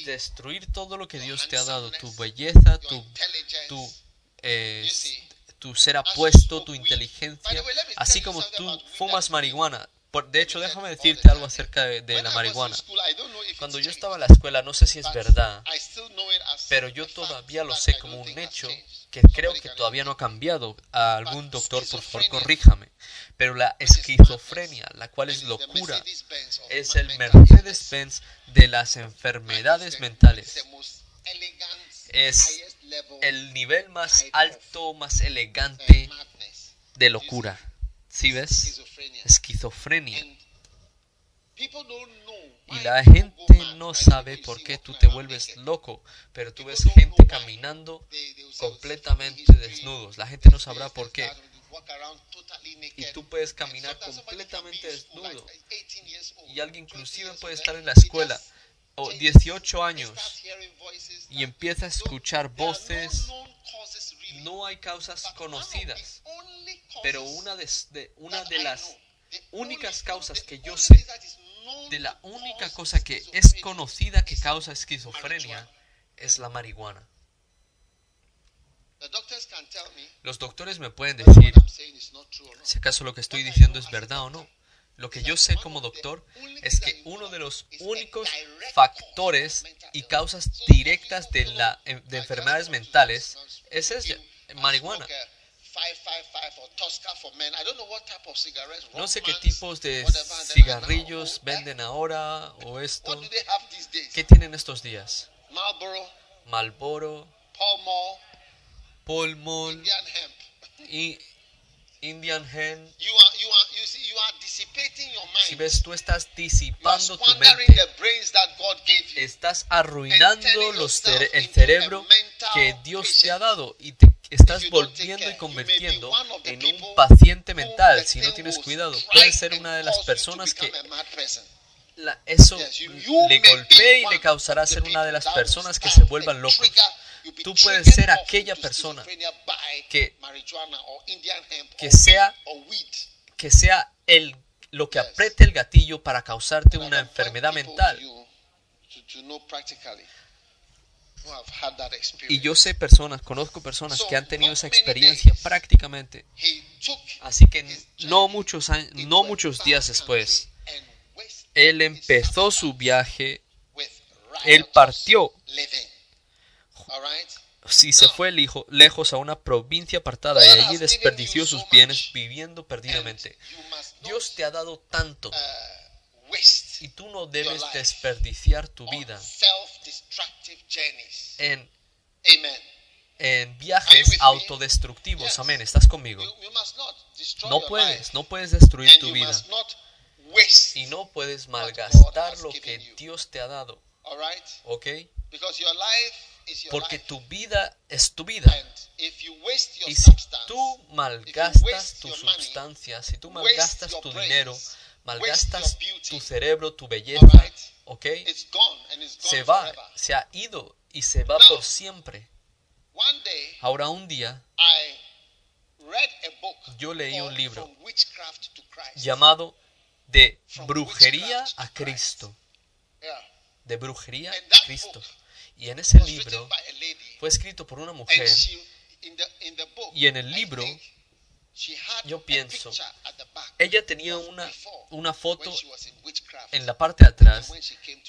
Destruir todo lo que Dios te ha dado, tu belleza, tu, tu, eh, tu ser apuesto, tu inteligencia, así como tú fumas marihuana. Por- de hecho, déjame decirte algo acerca de, la marihuana. Cuando yo estaba en la escuela, no sé si es verdad, Pero yo todavía lo sé como un hecho que creo que todavía no ha cambiado. A algún doctor, por favor, corríjame. Pero la esquizofrenia, la cual es locura, es el. Mercedes-Benz de las enfermedades mentales. Es El nivel más alto, más elegante de locura. ¿Sí ves? Esquizofrenia. And people don't know Y la gente no sabe por qué tú te vuelves loco, pero tú ves gente caminando completamente "It's desnudos. La gente no sabrá por qué. that", you walk around totally Y tú puedes caminar completamente desnudo. like 18 years old, Y alguien 20 inclusive puede estar en la escuela o change- 18 they años y empieza a escuchar voces. No hay causas conocidas, pero una de, de- una de las únicas causas que yo sé, de la única cosa que es conocida que causa esquizofrenia es la marihuana. Los doctores me pueden decir si acaso lo que estoy diciendo es verdad o no. Lo que yo sé como doctor es que uno de los únicos factores y causas directas de, enfermedades mentales es esa, marihuana. No sé qué tipos de cigarrillos venden ahora o esto. ¿Qué tienen estos días? Marlboro, Pall Mall, y Indian Hen. You are, you are, you see, you are dissipating your mind. Si ves, tú estás disipando tu mente. Estás arruinando los cere- el cerebro que Dios te ha dado y te estás volviendo y convirtiendo en un paciente mental si no tienes cuidado. Puedes ser una de las personas que la- eso le golpee y le causará ser una de las personas que se vuelvan locos. Tú puedes ser aquella persona que- que sea- Que sea el lo que apriete el gatillo para causarte una enfermedad mental. Y yo sé personas, conozco personas que han tenido esa experiencia prácticamente. Así que no muchos, años- no muchos días después, él empezó su viaje, él partió, si se fue lijo- lejos a una provincia apartada y allí desperdició sus bienes viviendo perdidamente. Dios te ha dado tanto y tú no debes desperdiciar tu vida en, en viajes autodestructivos. Amén, ¿estás conmigo? No puedes, no puedes destruir tu vida. y no puedes malgastar lo que Dios te ha dado? ¿ok? Porque tu vida es tu vida. and if you waste your Y si substance, tú if you malgastas tu sustancia, si tú malgastas tu dinero, malgastas tu cerebro, tu belleza? ¿ok? Se va, se ha ido y se va por siempre. One day, Ahora un día I read a book yo leí un libro llamado De brujería a Cristo. De brujería And a Cristo. Y en ese libro fue escrito por una And mujer y en el libro yo pienso, ella tenía una, una foto en la parte de atrás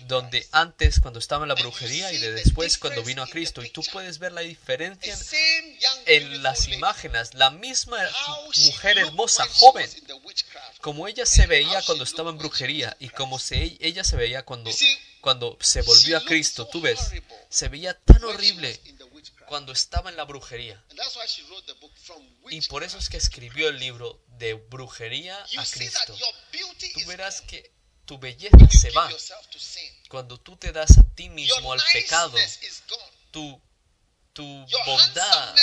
donde antes cuando estaba en la brujería y de después cuando vino a Cristo y tú puedes ver la diferencia en las imágenes la misma mujer hermosa joven. como ella se veía cuando estaba en brujería y como se, ella se veía cuando cuando se volvió a Cristo tú ves se veía tan horrible. Cuando estaba en la brujería. Y por eso es que escribió el libro de brujería a Cristo. tú verás que tu belleza se va. cuando tú te das a ti mismo al pecado tu tu bondad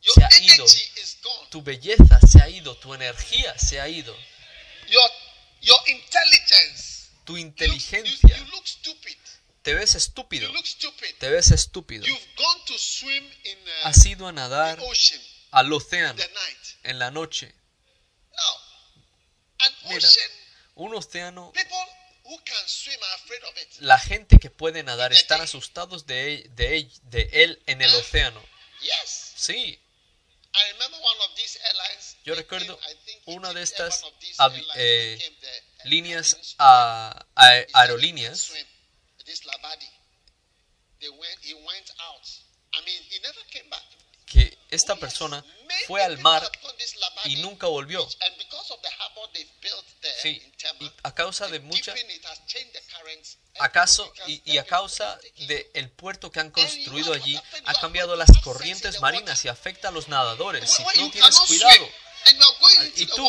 se ha ido. tu belleza se ha ido. Tu energía se ha ido. Tu inteligencia. Te ves estúpido. Te ves estúpido. You've gone to swim in uh, has ido a nadar the ocean al océano en la noche. Mira. un océano la gente que puede nadar están asustados de él, de él, de él en el océano. Yes. sí. Yo recuerdo una de took estas eh, líneas a, a- aerolíneas. This Labadi. They went, he went out. I mean, he never came back. que esta persona fue al mar y nunca volvió. beach, and because of the harbor they've built there Sí, y a causa de mucha acaso Everything y, y a causa del el puerto que han construido allí ha cambiado las corrientes marinas y afecta a los nadadores si tú no tienes cuidado y tú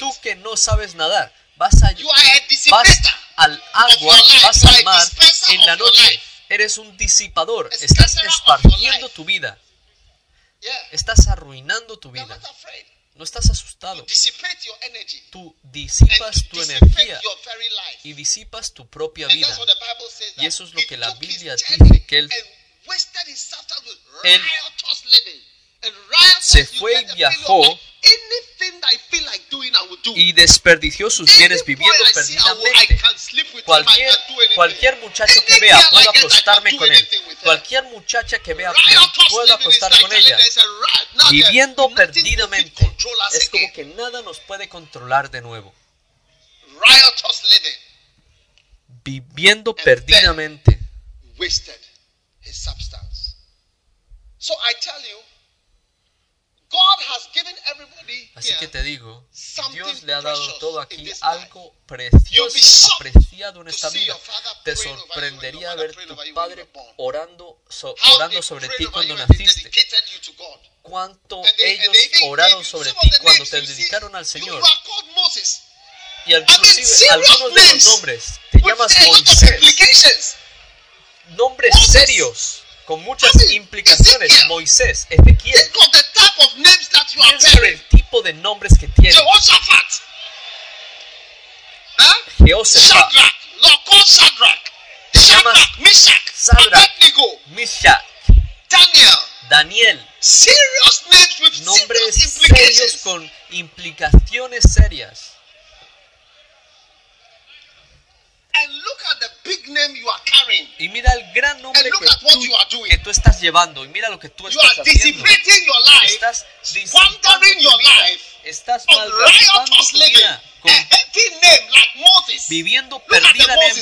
tú que no sabes nadar vas a a vas. Al agua vas al mar en la noche. eres un disipador. Estás esparciendo tu vida. Estás arruinando tu vida. no estás asustado. Tú disipas tu energía y disipas tu propia vida. Y eso es lo que la Biblia dice, que él- Él se fue y viajó feeling of anything that I feel like doing, I will do. y desperdició sus bienes viviendo perdidamente. Cualquier, cualquier muchacho que vea, puedo acostarme con él. Cualquier muchacha que vea, puedo acostar con ella. Viviendo perdidamente. Es como que nada nos puede controlar de nuevo. Viviendo perdidamente. wasted his substance. So I tell you, God has given everybody Así que te digo, Dios le ha dado todo aquí algo precioso, apreciado en esta vida. Te sorprendería ver tu padre orando, so- orando sobre ti cuando naciste. Cuánto ellos oraron sobre ti cuando te dedicaron al Señor. Y inclusive algunos de los nombres te llamas Moisés. Nombres serios, con muchas implicaciones. Moisés, Ezequiel. Type of names that you are Piensa en bearing. el tipo de nombres que tiene. Jehoshaphat. Shadrach. Call Shadrach. Abednego, Mishak, Daniel. Daniel. Serious names with Nombres serious serios con implicaciones serias. And look at the big name you are carrying. Y mira el gran nombre And look que tú, you are doing. que tú estás llevando. Y mira lo que tú You estás are haciendo. dissipating your life Estás Estás malgastando tu vida con heavy name like Moses. viviendo perdidamente.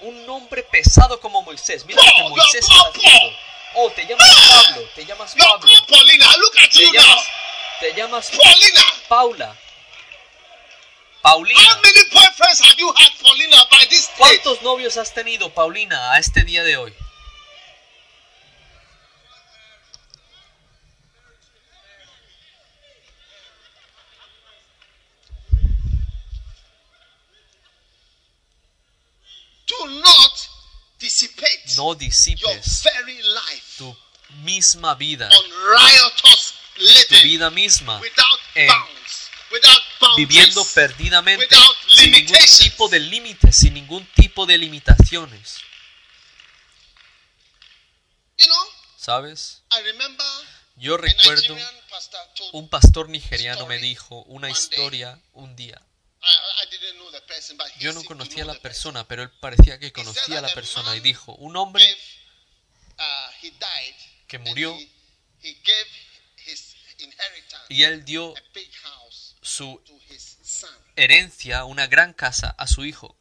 Un nombre pesado como Moisés. Mira lo que Moisés está haciendo. Oh, te llamas Pablo, te llamas Pablo, te llamas, te llamas Paulina. Paula, How Paulina. many boyfriends have you had, Paulina, by this stage? ¿Cuántos novios has tenido, Paulina, a este día de hoy? Do not dissipate No your disipes very life tu misma vida, on riotous tu vida misma, without en bounds, viviendo perdidamente, sin ningún tipo de límites, sin ningún tipo de limitaciones. ¿Sabes? I remember Yo recuerdo un pastor nigeriano me dijo una historia un día. Yo no conocía a la persona, pero él parecía que conocía a la persona y dijo, un hombre uh, que murió y él dio su herencia, una gran casa, a su hijo.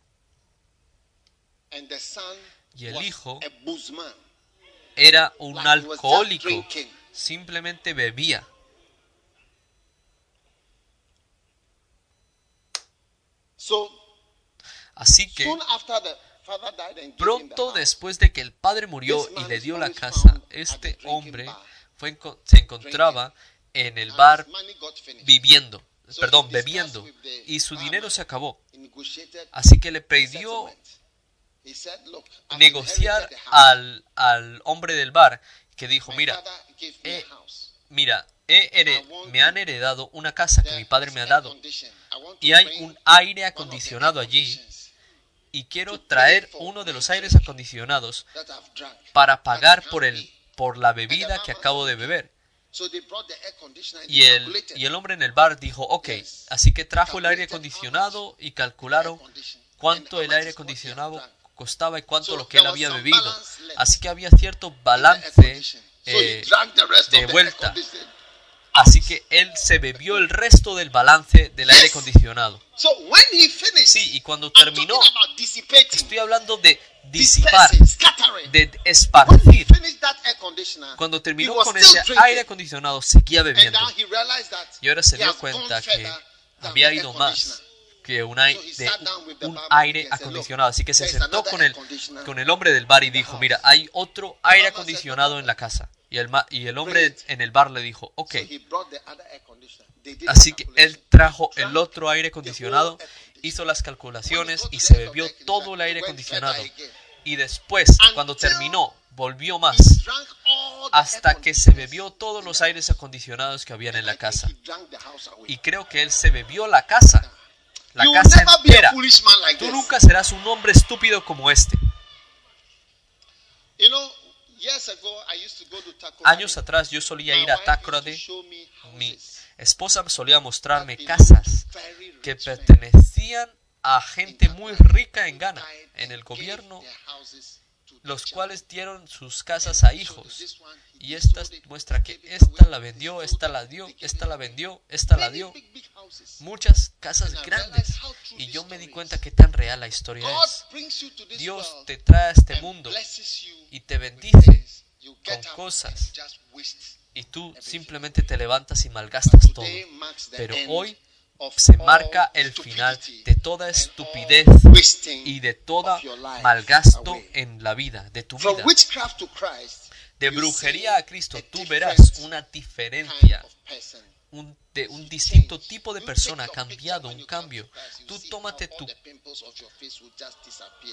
Y el hijo Era un alcohólico, simplemente bebía. Así que pronto después de que el padre murió y le dio la casa, este hombre fue se encontraba en el bar viviendo, perdón, bebiendo, y su dinero se acabó. Así que le pidió settlement. He said, "Look, I've negociar al, al hombre del bar que dijo, mira, eh, mira, me han heredado una casa que mi padre me ha dado. y hay un aire acondicionado allí. y quiero traer uno de los aires acondicionados para pagar por el por la bebida que acabo de beber. Y el, y el hombre en el bar dijo, ok, así que trajo el aire acondicionado y calcularon cuánto el aire acondicionado costaba y cuánto lo que él había bebido. Así que había cierto balance eh, de vuelta. Así que él se bebió el resto del balance del aire acondicionado. Sí, y cuando terminó, estoy hablando de disipar, de esparcir. Cuando terminó con ese aire acondicionado, seguía bebiendo. Y ahora se dio cuenta que había ido más. Que un, de aire acondicionado. Así que se "Look, sentó con el, con el hombre del bar y dijo, house." mira, hay otro aire acondicionado en la casa. Y el, y el hombre en el bar le dijo, ok. Así que él trajo el otro aire acondicionado, hizo las calculaciones y se bebió todo el aire acondicionado. Y después, cuando terminó, volvió más. Hasta que se bebió todos los aires acondicionados que habían en la casa. Y creo que él se bebió la casa. La you casa entera. like Tú nunca serás un hombre estúpido como este. You know, years ago I used to go to. Años atrás yo solía ir a me Mi esposa solía mostrarme casas que pertenecían a gente muy rica en Ghana, en el gobierno, los cuales dieron sus casas a hijos. Y esta muestra que esta la vendió, esta la dio, esta la vendió, esta la dio. Muchas casas grandes. Y yo me di cuenta que tan real la historia es. Dios te trae a este mundo y te bendice con cosas. y tú simplemente te levantas y malgastas todo. Pero hoy se marca el final de toda estupidez y de life malgasto en la vida, de tu vida. De brujería a Cristo, tú verás una diferencia, un, de un distinto tipo de persona, cambiado, un cambio. Tú tómate tu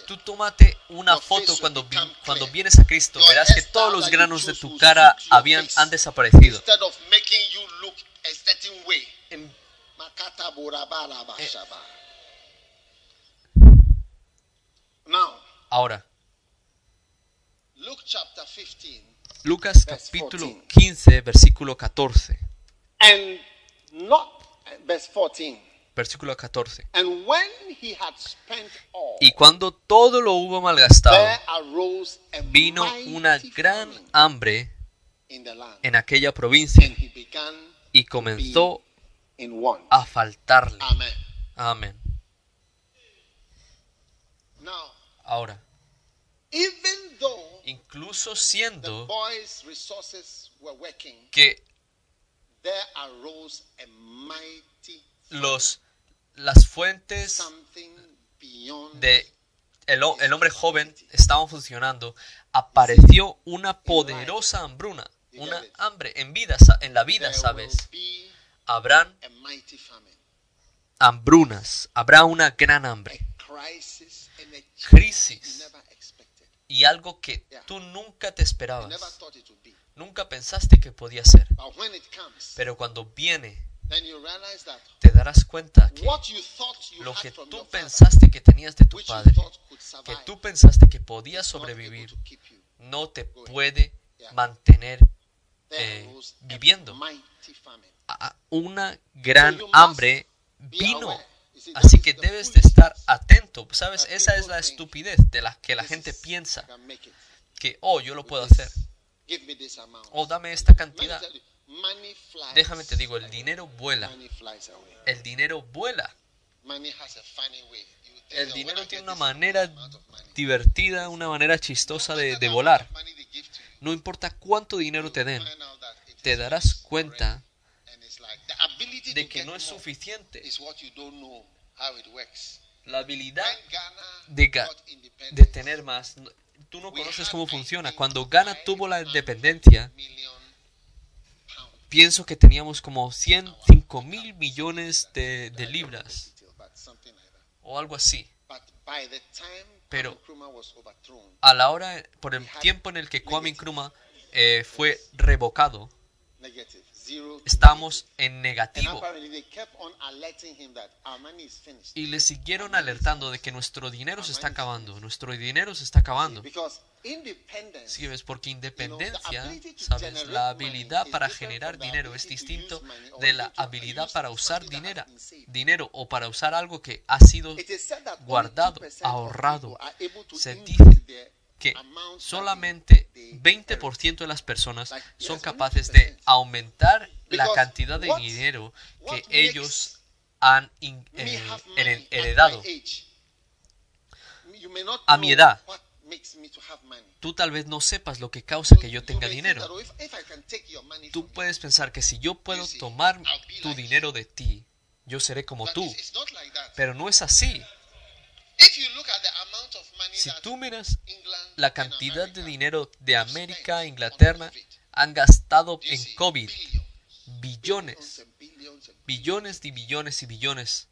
Tú tómate una foto cuando, vi- cuando vienes a Cristo, verás que todos los granos de tu cara habían, han desaparecido. En- Eh. Ahora, Luke chapter 15. Lucas capítulo 14. 15, versículo 14. And not, verse 14. Versículo 14. And when he had spent all, Y cuando todo lo hubo malgastado, vino una gran hambre en aquella provincia And he began y comenzó. A faltarle. Amen. Amén. Now, Ahora, even though incluso the siendo boys' resources were working, que there arose a mighty los las fuentes de el, el hombre joven estaban funcionando, apareció una poderosa hambruna, una hambre en vida, en la vida, sabes. Habrán hambrunas, habrá una gran hambre. Crisis y algo que tú nunca te esperabas, nunca pensaste que podía ser. Pero cuando viene, te darás cuenta que lo que tú pensaste que tenías de tu padre, que tú pensaste que podía is not able sobrevivir, no te puede mantener eh, viviendo. Una gran hambre vino. Así que debes de estar atento. ¿Sabes? that Esa es la estupidez de la que la gente piensa. Que, oh, yo lo puedo hacer. Give me this amount. O dame esta cantidad. Déjame te digo, el dinero vuela. El dinero vuela. El "Oh, dinero tiene una manera divertida, una manera chistosa de, de volar. No importa cuánto dinero te den, te darás cuenta and it's like the ability de to que no es suficiente. La habilidad de, de tener más, tú no conoces cómo funciona. Cuando Ghana tuvo la 5 independencia, pienso que teníamos como 105 mil millones de, de libras o algo así. But by the time Pero- A la hora, por el tiempo en el que Kwame Nkrumah eh, fue revocado, estábamos en negativo. Y le siguieron alertando de que nuestro dinero se está acabando, nuestro dinero se está acabando. Sí, ves, porque independencia, sabes, la habilidad para generar dinero es distinto de la habilidad para usar dinero, dinero o para usar algo que ha sido guardado, 2% of ahorrado. Se dice que solamente 20% de las personas son capaces de aumentar la cantidad de dinero que ellos han eh, heredado. A mi edad. Tú tal vez no sepas lo que causa que yo tenga dinero. oh, Tú puedes pensar que si yo puedo tomar tu dinero de ti, yo seré como tú. Pero no es así. Si tú miras la cantidad de dinero de América e Inglaterra han gastado en COVID billones, billones y billones y billones.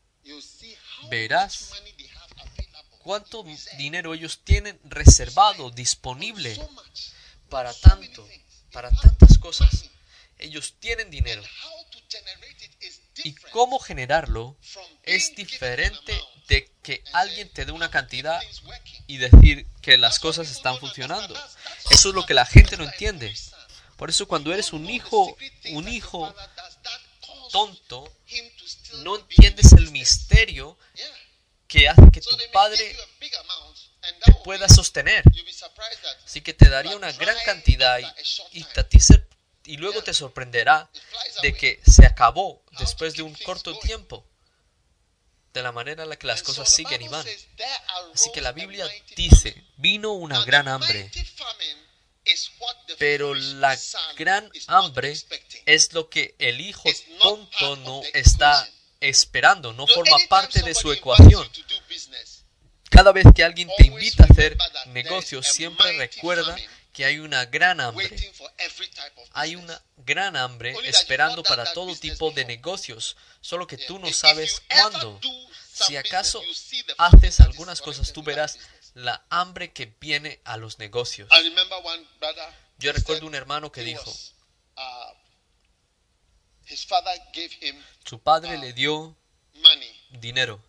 Verás ¿Cuánto dinero ellos tienen reservado, disponible para tanto, para tantas cosas? Ellos tienen dinero. Y cómo generarlo es diferente de que alguien te dé una cantidad y decir que las cosas están funcionando. Eso es lo que la gente no entiende. Por eso cuando eres un hijo, un hijo tonto, no entiendes el misterio que hace que tu padre te pueda sostener. Así que te daría una gran cantidad y, y a ti se- y luego te sorprenderá de que se acabó después de un corto tiempo. De la manera en la que las cosas siguen y van. says, "There Así que la Biblia dice, famine." vino una gran hambre, pero la gran hambre es lo que el hijo tonto no está esperando, no forma parte de su ecuación. Cada vez que alguien te invita a hacer negocios, siempre recuerda que hay una gran hambre. Hay una gran hambre esperando para todo tipo de negocios, solo que tú no sabes cuándo. do Si acaso haces algunas cosas, tú verás la hambre que viene a los negocios. I remember one brother. Yo recuerdo un hermano que dijo, uh, his father gave him su padre le dio dinero,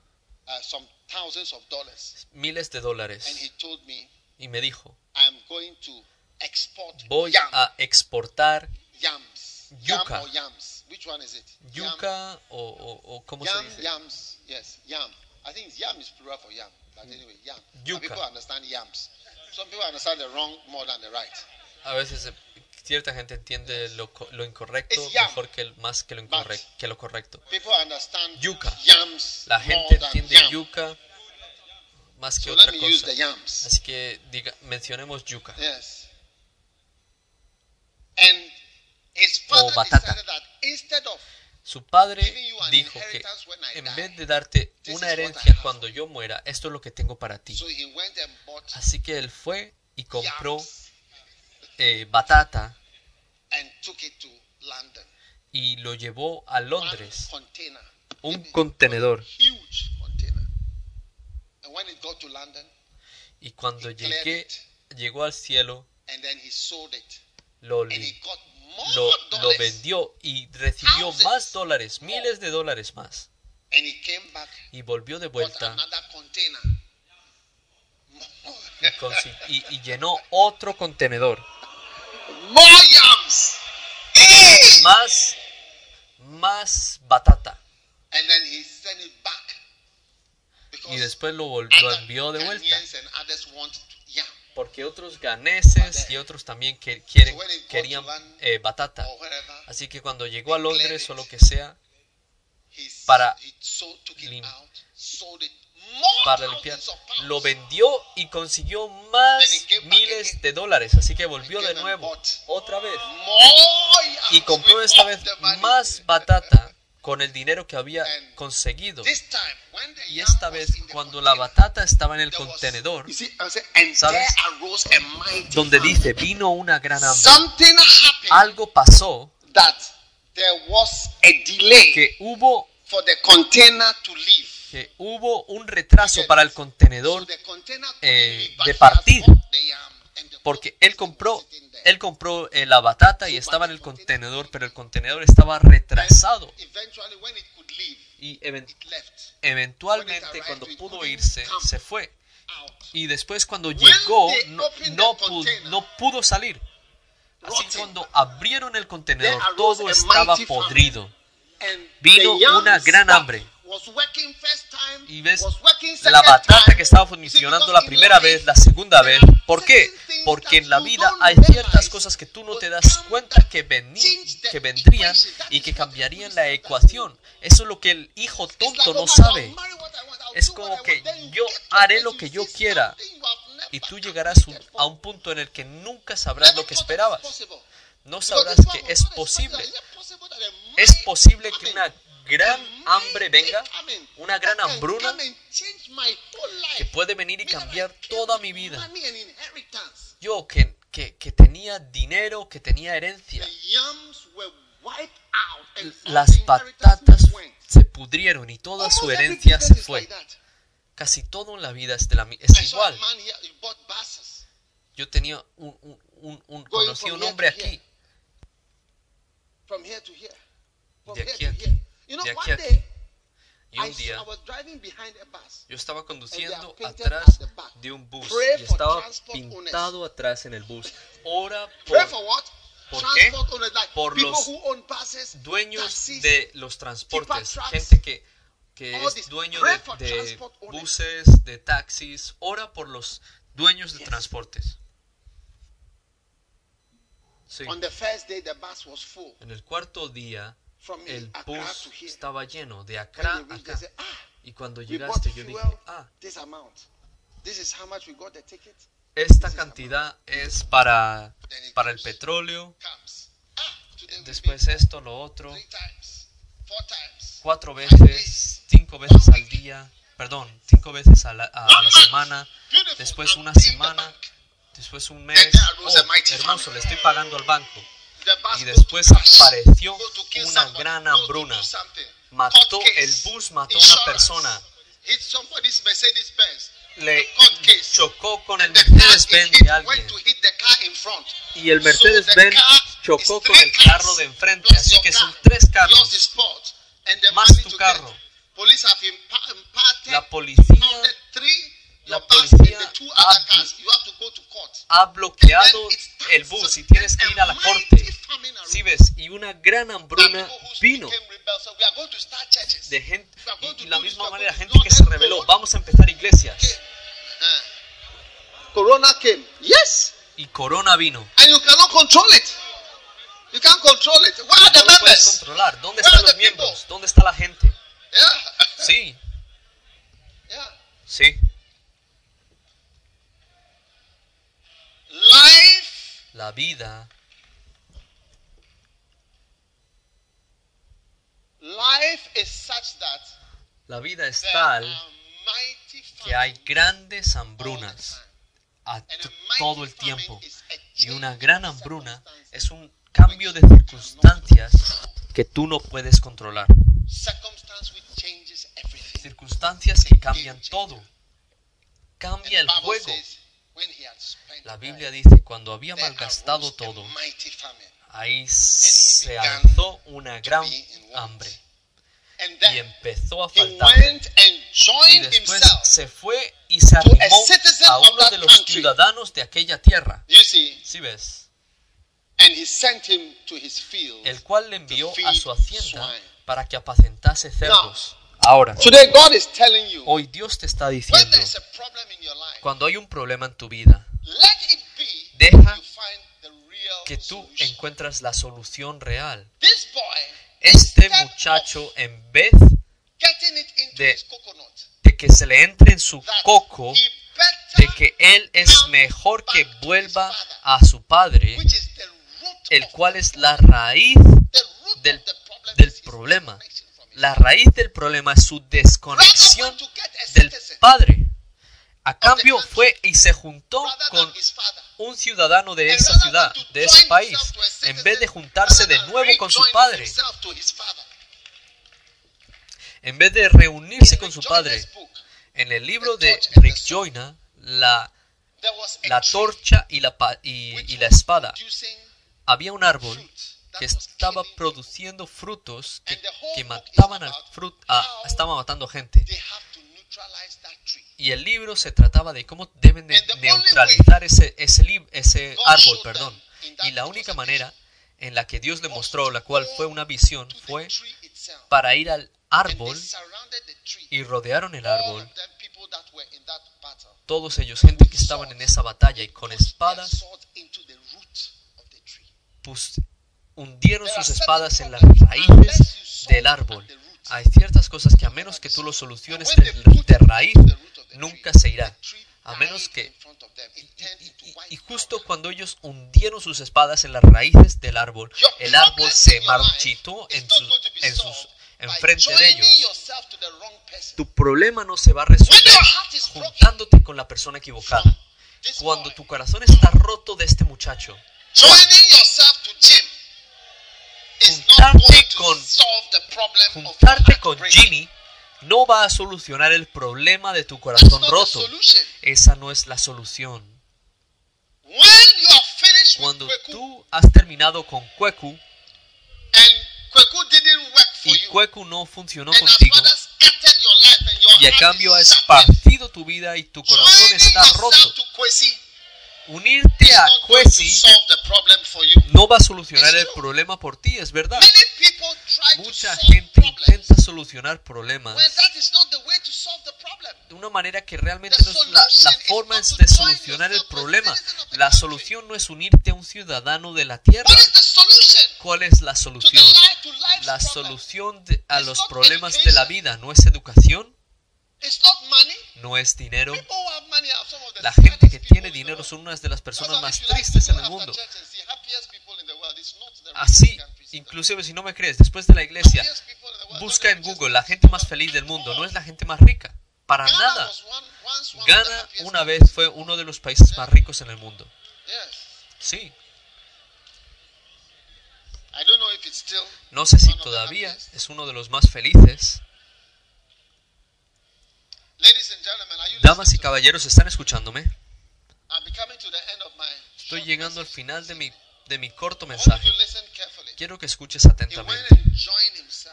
uh, some thousands of dollars, miles de and dólares, he told me, y me dijo, "I'm going to export voy a exportar yams, yuca. yuca o, o, o ¿cómo se dice? yams. Yes, yam. I think yam is plural for yam, but anyway, yam. Yuca. people understand yams. Some people understand the wrong more than the right. A veces cierta gente entiende lo, lo incorrecto mejor que más que lo, incorrecto, que lo correcto. People understand Yuca. yams La gente entiende yuca más que So otra cosa. Así que diga, mencionemos yuca. Yes. And his father batata. decided that instead of Su padre giving you an dijo que inheritance when I en vez de darte una herencia cuando yo muera, esto es lo que tengo para ti. so he went and bought Así que él fue y compró eh, batata y lo llevó a Londres, un contenedor. Y cuando llegué, llegó al cielo, lo, lo, lo vendió y recibió más dólares, miles de dólares más. Y volvió de vuelta y, consi- y- y llenó otro contenedor. Más, más batata. Y después lo, lo envió de vuelta. Porque otros ganeses y otros también que quieren, querían eh, batata. Así que cuando llegó a Londres o lo que sea, para lim- para limpiar, lo vendió y consiguió más miles de dólares. Así que volvió de nuevo, otra vez. Y compró esta vez más batata con el dinero que había conseguido. Y esta vez, cuando la batata estaba en el contenedor, ¿Sabes? donde dice, vino una gran hambre. Algo pasó que hubo que hubo un retraso para el contenedor eh, de partir. Porque él compró él compró eh, la batata y estaba en el contenedor pero el contenedor estaba retrasado. Y eventualmente cuando pudo irse se fue. Y después cuando llegó no, no, pudo, no pudo salir. Así que cuando abrieron el contenedor todo estaba podrido. Vino una gran hambre. Y ves la batata que estaba funcionando la primera vez, la segunda vez. ¿Por qué? Porque en la vida hay ciertas cosas que tú no te das cuenta que, vení- que vendrían y que cambiarían la ecuación. Eso es lo que el hijo tonto oh, no sabe. Es como que yo haré lo que yo quiera y tú llegarás un- a un punto en el que nunca sabrás lo que esperabas. No sabrás que es posible. Es posible que una gran hambre venga, una gran hambruna que puede venir y cambiar toda mi vida. Yo que, que, que tenía dinero, que tenía herencia, las patatas se pudrieron y toda su herencia se fue. Casi todo en la vida es, de la, mi- es igual. Yo tenía un, un, un, un- Going conocí un hombre aquí, De aquí a aquí. Here. You know, De aquí one a aquí. day, y I, un día I was driving behind a bus. yo estaba conduciendo atrás de un bus y estaba pintado atrás en el bus. Ora por? ¿Por like Por los dueños de los transportes, gente que, que es dueño de, de buses, de taxis, ora por los dueños de transportes. Sí. On the first day, the bus was full. En el cuarto día, el bus estaba lleno de they a acá. ah, Y cuando llegaste yo dije, ah, esta cantidad es para, para el petróleo. Ah, después esto, lo otro, cuatro veces, cinco veces al día, perdón, cinco veces a la, a- la semana, después una semana, después un mes, oh, hermoso, le estoy pagando al banco. Y después apareció una gran hambruna. Mató, el bus mató a una persona, le chocó con el And the car Mercedes it Benz hit de alguien. Y el So Mercedes the Benz car chocó con el carro de enfrente, así que son tres carros. Más tu carro. La policía, la policía ha- ha bloqueado el bus y tienes que ir a la corte. Si ves, y una gran hambruna vino de gente y, y la misma manera gente que se rebeló. Vamos a empezar iglesias. Corona came. Yes. Y Corona vino. And you cannot control it. You can't control it. Where are the members? controlar. ¿Dónde Where están los miembros? ¿Dónde está la gente? Yeah. Sí, yeah. sí. Life La vida, life is such that la vida es tal que hay grandes hambrunas a todo el tiempo. Y una gran hambruna es un cambio de circunstancias que tú no puedes controlar. Circunstancias que cambian todo. Cambia el juego. La Biblia dice, cuando había malgastado todo, ahí se alzó una gran hambre y empezó a faltar. Y después se fue y se arrimó a uno de los ciudadanos de aquella tierra. ¿Sí ves? El cual le envió a su hacienda para que apacentase cerdos. Ahora, hoy Dios te está diciendo, cuando hay un problema en tu vida, Deja que tú encuentras la solución real. Este muchacho, en vez de- que se le entre en su coco, de que él es mejor que vuelva a su padre, el cual es la raíz del, problema. La raíz del problema es su desconexión del padre. A cambio fue y se juntó con un ciudadano de esa ciudad, de ese país, citizen, en vez de juntarse de nuevo con su padre, en vez de reunirse con su padre. En el libro de Rick. Joyner, la, la torcha y la, y, y la espada, había un árbol que estaba produciendo frutos que, que mataban al about frut, ah, estaba matando gente. Y el libro se trataba de cómo deben de neutralizar ese, ese, ese árbol, perdón. Y la única manera en la que Dios le mostró, la cual fue una visión, fue para ir al árbol y rodearon el árbol, todos ellos, gente que estaban en esa batalla y con espadas pus- hundieron sus espadas en las raíces del árbol. Hay ciertas cosas que a menos que tú lo soluciones de, raíz, nunca se irá. the tree A menos que Y, justo cuando ellos hundieron sus espadas en las raíces del árbol, el árbol se marchitó en be en sus enfrente de ellos. Tu problema no se va a resolver juntándote con la persona equivocada. Cuando tu corazón está roto de este muchacho, Juntarte con- juntarte con. Jimmy no va a solucionar el problema de tu corazón roto. Esa no es la solución. Cuando tú has terminado con for y Kweku no funcionó has contigo, y a cambio ha is shattered, esparcido tu vida y tu corazón está roto, unirte a you. no va a solucionar el problema por ti, es verdad. Mucha gente intenta solucionar problemas de una manera que realmente no es la, forma de solucionar el problema. La solución no es unirte a un ciudadano de la tierra. ¿Cuál es la solución? La solución de- a los problemas de la vida no es educación. No es dinero. La gente que tiene dinero son unas de las personas más tristes en el mundo. Así, world. inclusive si no me crees, después de la iglesia, busca en Google la gente más feliz del mundo, no es la gente más rica, para nada. Ghana una vez fue uno de los países más ricos en el mundo. Sí, no sé si todavía es uno de los más felices. Ladies and gentlemen, are you Damas y caballeros, ¿están escuchándome? Estoy llegando al final de mi, de mi corto mensaje. Quiero que escuches atentamente.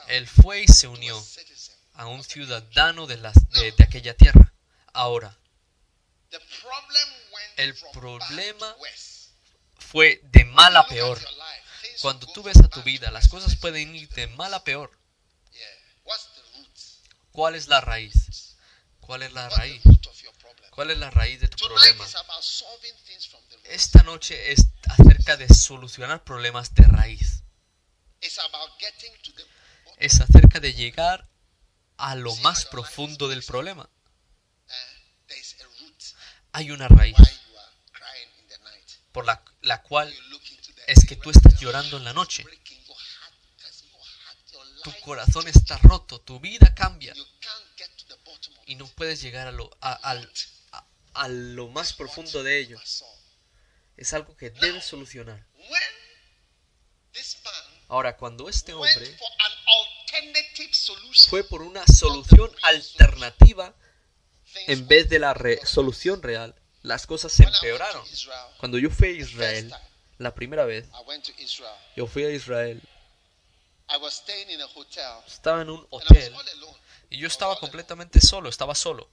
Él fue y se unió a un ciudadano de, de, de aquella tierra. Ahora, El problema fue de mal a peor. Cuando tú ves a tu vida, las cosas pueden ir de mal a peor. ¿Cuál es la raíz? ¿Cuál es la raíz? ¿Cuál es la raíz de tu problema? is about solving things from the root. Esta noche es acerca de solucionar problemas de raíz. It's about getting to the bottom. Es acerca de llegar a lo más profundo del problema. Root Hay una raíz why you are crying in the night. por la, la cual es que tú estás llorando en la noche. Tu corazón está roto, tu vida cambia y no puedes llegar a lo, a, al- a- a lo más profundo de ello. Es algo que debes solucionar. Ahora, cuando este hombre fue por una solución alternativa en vez de la re- solución real, las cosas se empeoraron. Cuando yo fui a Israel, la primera vez, yo fui a Israel, estaba en un hotel. Y yo estaba completamente solo, estaba solo.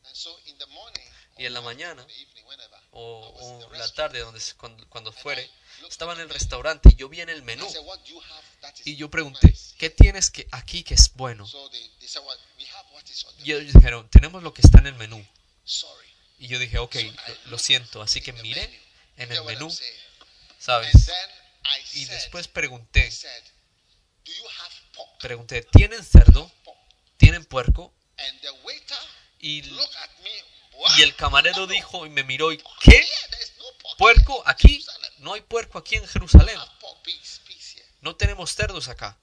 Y en la mañana o, o la tarde, donde, cuando, cuando fuere, estaba en el restaurante y yo vi en el menú y yo pregunté, nice?" ¿qué tienes que aquí que es bueno? Y ellos dijeron, tenemos lo que está en el menú. Y yo dije, ok, lo, siento. Así que miré en el menú, ¿sabes? Y después pregunté, pregunté, ¿tienen cerdo? ¿Tienen puerco? And the waiter Y, y el camarero dijo y me miró y, ¿qué? No pork ¿Puerco aquí? No hay puerco aquí en here. No tenemos cerdos acá.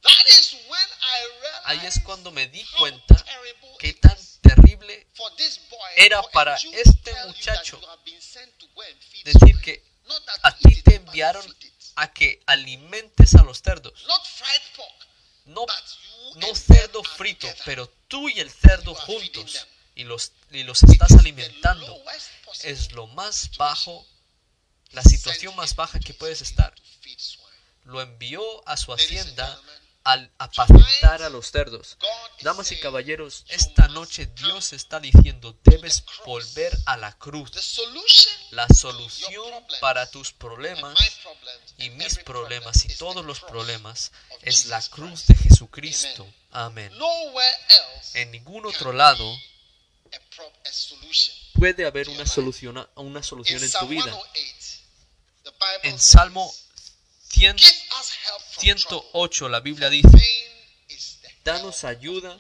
Ahí es cuando me di cuenta qué it tan terrible era para este muchacho decir que a ti te enviaron a que alimentes a los cerdos. No, no cerdo frito, pero tú y el cerdo juntos y los, y los estás alimentando. Es lo más bajo, la situación más baja que puedes estar. Lo envió a su hacienda al apacentar a los cerdos. Damas y caballeros, esta noche Dios está diciendo, debes volver a la cruz. La solución para tus problemas y mis problemas y todos los problemas es la cruz de Jesucristo. Amén. En ningún otro lado puede haber una solución, una solución en tu vida. 108, the Bible En Salmo 108 la Biblia dice, danos ayuda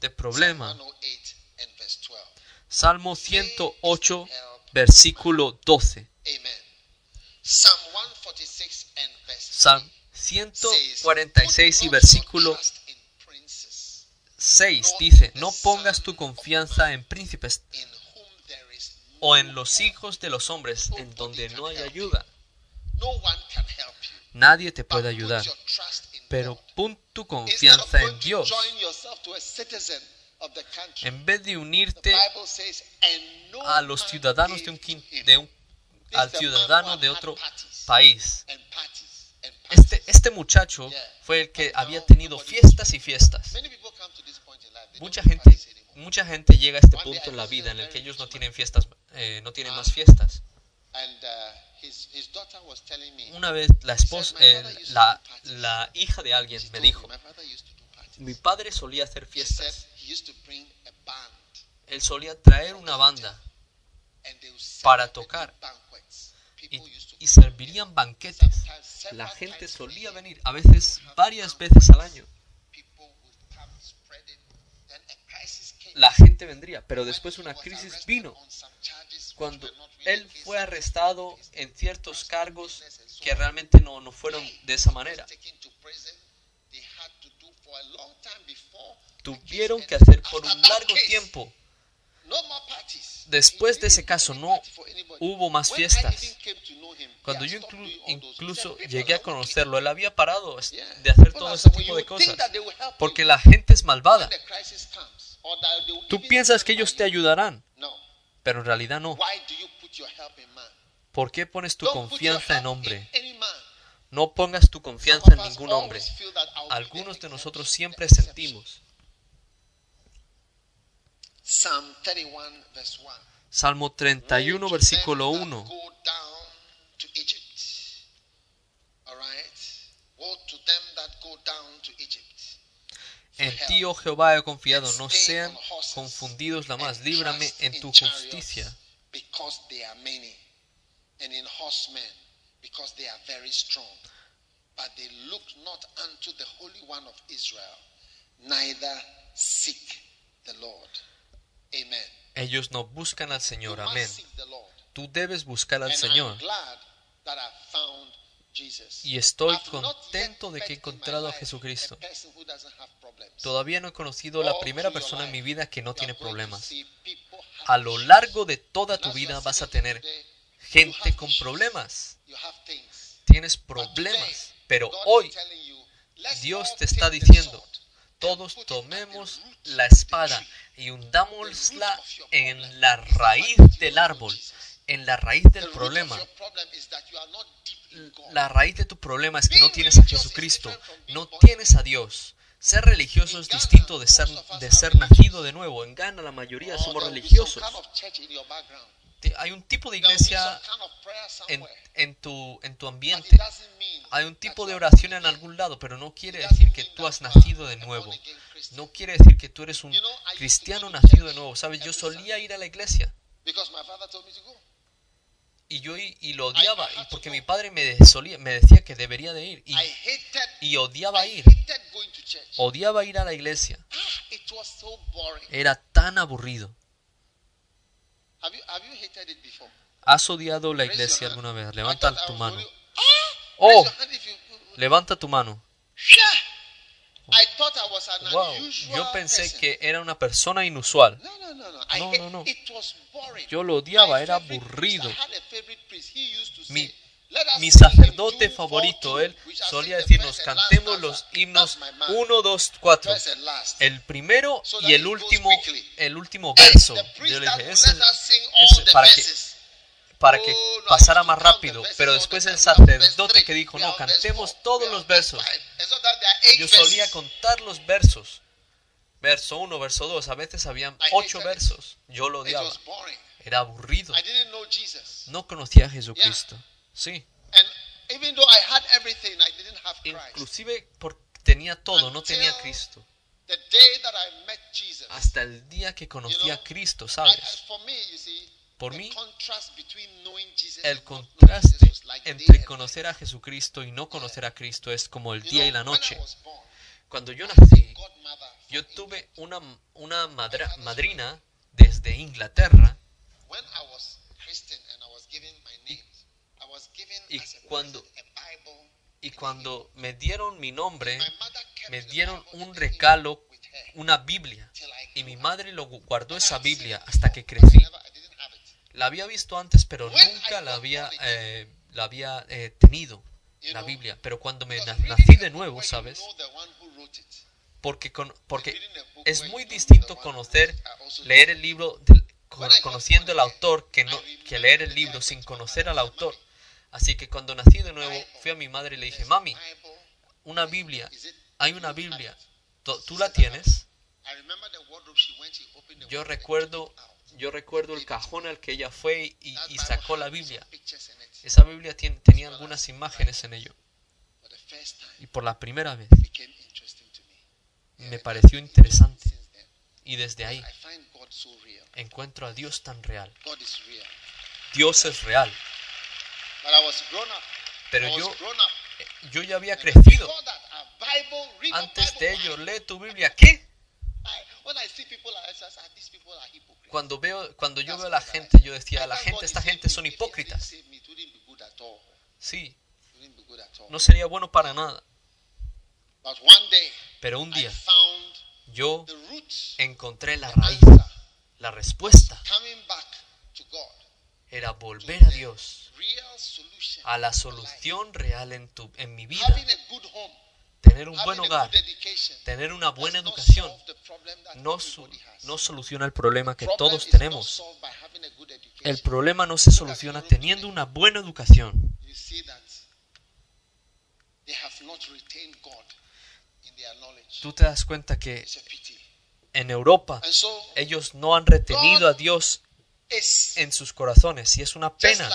de problema. 108 and verse 12. Salmo 108, versículo 12. Amen. Psalm 146 and verse Salmo 146 y versículo 6 dice, no pongas tu confianza en príncipes o en los hijos de los hombres en donde no hay ayuda. Nadie te puede ayudar, pero pon tu confianza en Dios. En vez de unirte a los ciudadanos de un, de un- al ciudadano de otro país. Este, este muchacho fue el que había tenido fiestas y fiestas. Mucha gente, mucha gente llega a este punto en la vida en el que ellos no tienen fiestas, eh, no tienen más fiestas. Una vez la esposa, eh, la, la hija de alguien me dijo, mi padre solía hacer fiestas. Él solía traer una banda para tocar. y, y servirían banquetes. La gente solía venir, a veces varias veces al año. La gente vendría, pero después una crisis vino cuando él fue arrestado en ciertos cargos que realmente no, no fueron de esa manera. Tuvieron que hacer por un largo tiempo. Después de ese caso no hubo más fiestas. Cuando yo inclu- incluso llegué a conocerlo, él había parado de hacer todo ese tipo de cosas. Porque la gente es malvada. Tú piensas que ellos te ayudarán, pero en realidad no. ¿Por qué pones tu confianza en hombre? No pongas tu confianza en ningún hombre. Algunos de nosotros siempre sentimos. Psalm 31 verse 1. Salmo 31, versículo 1. En ti, oh Jehová, he confiado. No sean confundidos la más. Líbrame en tu justicia. Ellos no buscan al Señor. Amén. Tú debes buscar al Señor. Y estoy contento de que he encontrado a Jesucristo. Todavía no he conocido la primera persona en mi vida que no tiene problemas. A lo largo de toda tu vida vas a tener gente con problemas. Tienes problemas. Pero hoy Dios te está diciendo, todos tomemos la espada y hundámosla en la raíz del árbol, en la raíz del problema. La raíz de tu problema es que no tienes a Jesucristo, no tienes a Dios. Ser religioso es distinto de ser, de ser nacido de nuevo. En Ghana la mayoría Or somos religiosos. Hay un tipo de iglesia en, en tu, en tu ambiente. Hay un tipo de oración en algún lado, pero no quiere decir que tú has nacido de nuevo. No quiere decir que tú eres un cristiano nacido de nuevo. Sabes, yo solía ir a la iglesia Because my father told me to go. Y yo i- y lo odiaba y porque mi padre me, solía, me decía que debería de ir y, y odiaba ir. Odiaba ir a la iglesia. Ah. Era tan aburrido. Have you have you hated it before? ¿Has odiado la iglesia alguna vez? I Levanta thought I tu mano. Ah! Oh. Levanta tu mano. Wow, yo pensé que era una persona inusual. No, no, no, no. I No, hate- no, no. It was boring. Yo lo odiaba, era aburrido. Mi, "Let us mi sacerdote favorito, él two." We shall solía decirnos, cantemos los himnos That's my man. 1, 2, 4. First and last. El primero y el último, el último verso. Yo le dije, ese, ese- para que. Para que Oh, pasara más rápido. Pero después el sacerdote que dijo, no, cantemos todos los versos. Yo solía contar los versos. Verso 1, verso 2. A veces habían ocho versos. Yo lo odiaba. Era aburrido. No conocía a Jesucristo. Sí. And even though I had everything, I didn't have Christ. Inclusive porque tenía todo, no tenía a Cristo. The day that I met Jesus, Hasta el día que conocí a Cristo, ¿sabes? Por mí, el contraste entre conocer a Jesucristo y no conocer a Cristo es como el día y la noche. Cuando yo nací, yo tuve una, una madra- madrina desde Inglaterra Y cuando- y cuando me dieron mi nombre, me dieron un regalo, una Biblia. Y mi madre lo gu- guardó esa Biblia hasta que crecí. never- I didn't have it. La había visto antes, pero nunca la había, eh, la había eh, tenido, la Biblia. Pero cuando me nací de nuevo, ¿sabes? Porque, con- porque es muy distinto conocer, leer el libro, del- con- conociendo al autor, que, no, que leer el libro sin conocer al autor. Así que cuando nací de nuevo, fui a mi madre y le dije, mami, una Biblia, hay una Biblia? ¿tú la tienes? Opened the Yo recuerdo. Yo recuerdo el cajón al que ella fue y, sacó la Biblia. Esa Biblia tenía algunas imágenes en ello. Y por la primera vez me. pareció interesante. Y desde ahí encuentro a Dios tan real. Dios es real. Pero yo, eh, yo ya había crecido. Antes de ello, lee tu Biblia. ¿Qué? Cuando veo, cuando yo veo a la gente, yo decía, la gente, esta gente son hipócritas. Sí, no sería bueno para nada. But one day, Pero un día yo encontré la raíz, la respuesta. coming back to God. Era volver a Dios, a la solución real en, tu, en mi vida. Tener un buen hogar, tener una buena educación, no, no soluciona el problema que todos tenemos. El problema no se soluciona teniendo una buena educación. Tú te das cuenta que en Europa ellos no han retenido a Dios en sus corazones y es una pena.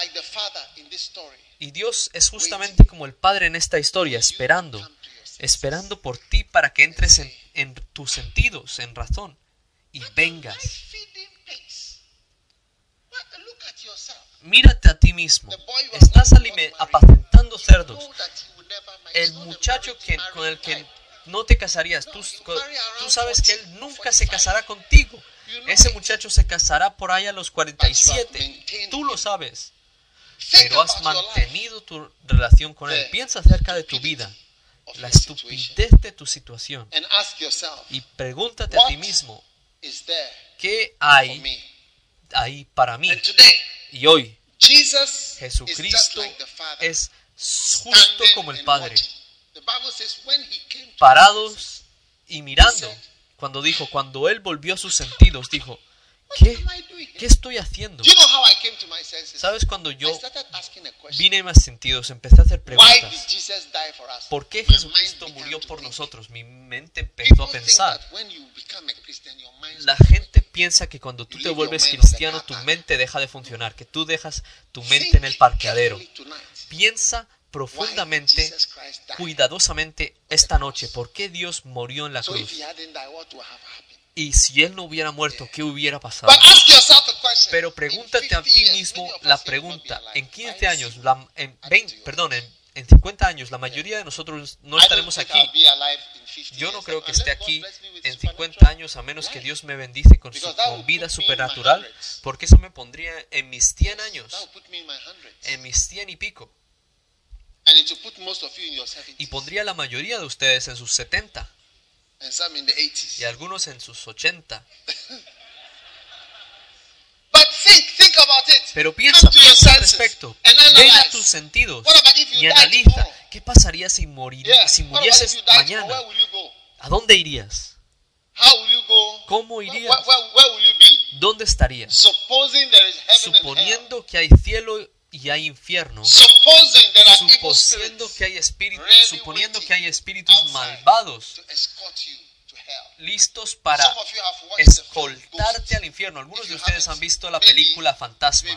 Y Dios es justamente como el Padre en esta historia, esperando, Esperando por ti para que entres en, en tus sentidos, en razón, y vengas. Mírate a ti mismo. Estás apacentando cerdos. El muchacho que, con el que no te casarías, tú, tú sabes que él nunca se casará contigo. Ese muchacho se casará por ahí a los 47. Tú lo sabes. Pero has mantenido tu relación con él. Piensa acerca de tu vida, la estupidez de tu situación. Y pregúntate a ti mismo, ¿qué hay ahí para mí? Y hoy, Jesucristo es justo como el Padre, parados y mirando. Cuando dijo, cuando él volvió a sus sentidos, dijo, ¿qué? ¿Qué estoy haciendo? ¿Sabes cuando yo vine a mis sentidos, empecé a hacer preguntas? ¿Por qué Jesucristo murió por nosotros? Mi mente empezó a pensar. La gente piensa que cuando tú te vuelves cristiano, tu mente deja de funcionar, que tú dejas tu mente en el parqueadero. Piensa profundamente, cuidadosamente esta noche, ¿por qué Dios murió en la cruz? Y si Él no hubiera muerto, ¿qué hubiera pasado? Pero pregúntate a ti 50 years, mismo la pregunta. En 15 I años, la- en I 20, do. perdón, en, en 50 años, la mayoría de nosotros no estaremos aquí. I'll be alive in 50 Yo no creo que esté aquí en supernatural 50 años a menos que. Dios me bendice con, su, con vida supernatural, porque eso me pondría en mis 100 años, en mis 100 y pico, And it will put most of you in your 70s. y pondría la mayoría de ustedes en sus 70 And some in the 80s. y algunos en sus 80. But think, think about it. Pero piensa, Come to your piensa al respecto, ven a tus sentidos What about if you y analiza qué pasaría si, morir, Yeah. si What about if murieses you mañana. Where will you go? ¿A dónde irías? How will you go? ¿Cómo Where, irías? where, where, where will you be? ¿dónde estaría? Supposing there is heaven and hell. Suponiendo que hay cielo y hay infierno, suponiendo que hay espíritus, suponiendo que hay espíritus outside malvados listos para escoltarte al infierno. Algunos de ustedes han visto la película Fantasma.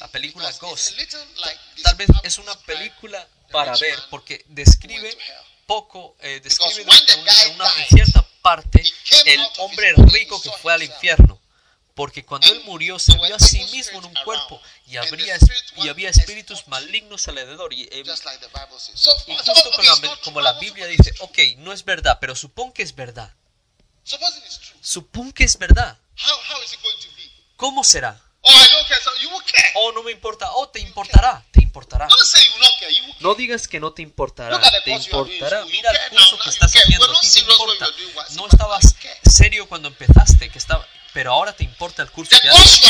La película Ghost. Tal vez es una película para ver porque describe poco, eh, describe en una, guy en una- en died, cierta parte el hombre rico que fue al infierno. Porque cuando él murió se vio a sí mismo en un cuerpo y habría, y había espíritus malignos alrededor. Y, eh. So, y justo con la- como la Biblia dice, ok, no es verdad, pero supón que es verdad. Supón que es verdad. ¿Cómo será? Oh. Oh, no me importa. Oh, te importará. Importará. No digas que no te importará, te importará. Mira el curso que estás haciendo, te importa. No estabas serio cuando empezaste, que estaba, pero ahora te importa el curso que haces.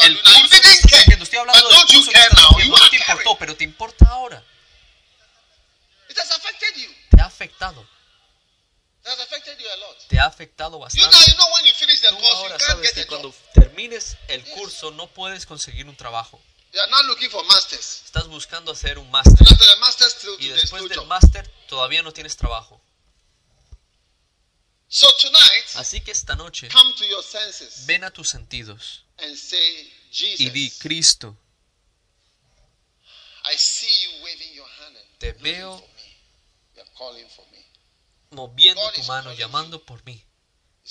El curso que estás haciendo, estoy hablando del curso que estás haciendo, no te importó, pero te importa ahora. It has affected you. Te ha afectado, It has affected you a lot. te ha afectado bastante. Tú ahora sabes que cuando termines el curso no puedes conseguir un trabajo. You are not looking for masters. Estás buscando hacer un máster y después del máster todavía no tienes trabajo. So tonight, Así que esta noche come to your senses ven a tus sentidos and say, y di, Cristo, I see you waving your hand and Te veo. for me. You're calling for me. moviendo God tu mano, calling llamando por mí.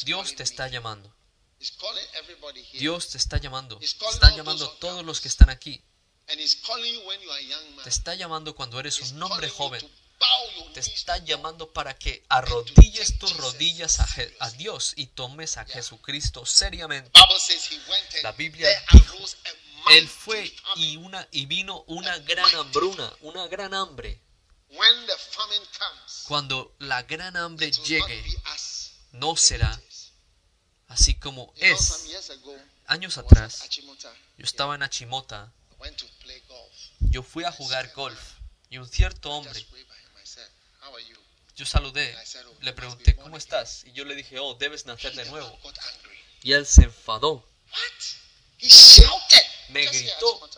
Dios te me. está llamando. Dios te está llamando. Está llamando a todos los que están aquí. Te está llamando cuando eres un hombre joven. Te está llamando para que arrodilles tus rodillas a, a Dios y tomes a Jesucristo seriamente. La Biblia dijo, Él fue y, una, y vino una gran hambruna, una gran hambre. Cuando la gran hambre llegue, no será. Así como es. Años atrás, yo estaba en Achimota, yo fui a jugar golf y un cierto hombre, yo saludé, "Oh, le pregunté, ¿cómo estás? Y yo le dije, oh, debes nacer de nuevo. Y él se enfadó, What? He shouted. Me gritó.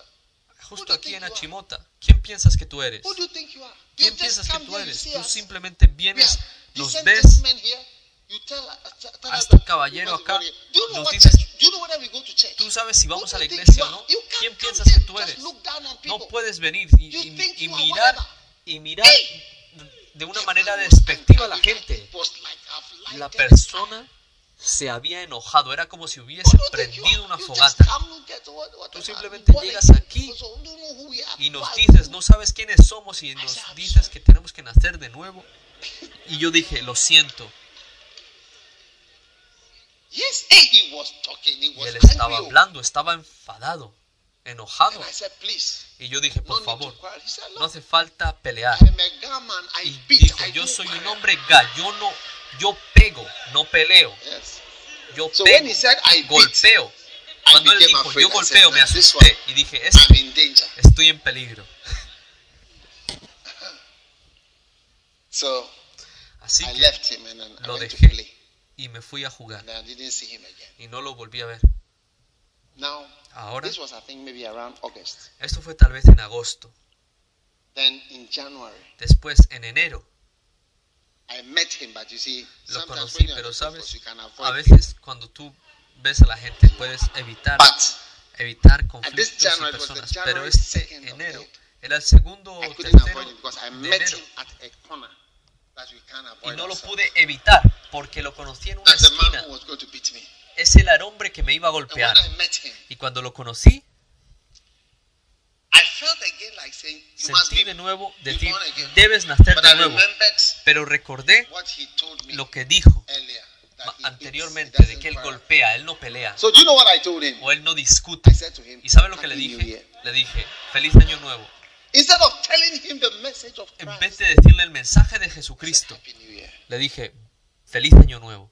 Justo aquí en? Achimota. ¿Quién piensas que tú eres? ¿Quién piensas que tú eres? Tú simplemente vienes, nos ves, uh, tell a us este that caballero acá, nos dices- tú sabes si vamos a la iglesia o no. ¿Quién piensas que tú eres? No puedes venir y, y- y mirar y mirar de una manera despectiva a la gente. La persona se había enojado, era como si hubiese prendido una fogata. Tú simplemente llegas aquí y nos dices, no sabes quiénes somos y nos dices que tenemos que nacer de nuevo. Y yo dije, lo siento. Yes, hey, he was talking. He Y was él estaba angry. hablando, estaba enfadado, enojado. And I said, please, Y yo dije, no por need favor, said, no hace falta pelear. Gunman. Y beat. dijo, I yo soy un quarrel." hombre ga, yo no, pego, no peleo. Yes. Yo So pego, he said, I beat, golpeo. I Cuando él dijo, afraid. yo golpeo, me "Nah, this asusté y dije, este, estoy en peligro. So Así I que left him and then I lo dejé. Y me fui a jugar. Y no lo volví a ver. Ahora, esto fue tal vez en agosto. Después, en enero, lo conocí, pero sabes, a veces cuando tú ves a la gente puedes evitar, evitar conflictos y personas. Pero este 2nd of enero era el segundo o tercero de enero y no lo pude evitar porque lo conocí en una esquina. Ese era el hombre que me iba a golpear. Y cuando lo conocí, I felt again like saying, "You must sentí be." de nuevo born again. debes nacer de nuevo. Pero recordé lo que dijo anteriormente de que él golpea, él no pelea So do you know what I told him? o él no discute. I said to him, ¿Y sabe lo que le "Happy New dije? Year." Le dije, feliz año nuevo. Instead of telling him the message of En Christ, vez de decirle el mensaje de Jesucristo, le dije, feliz año nuevo.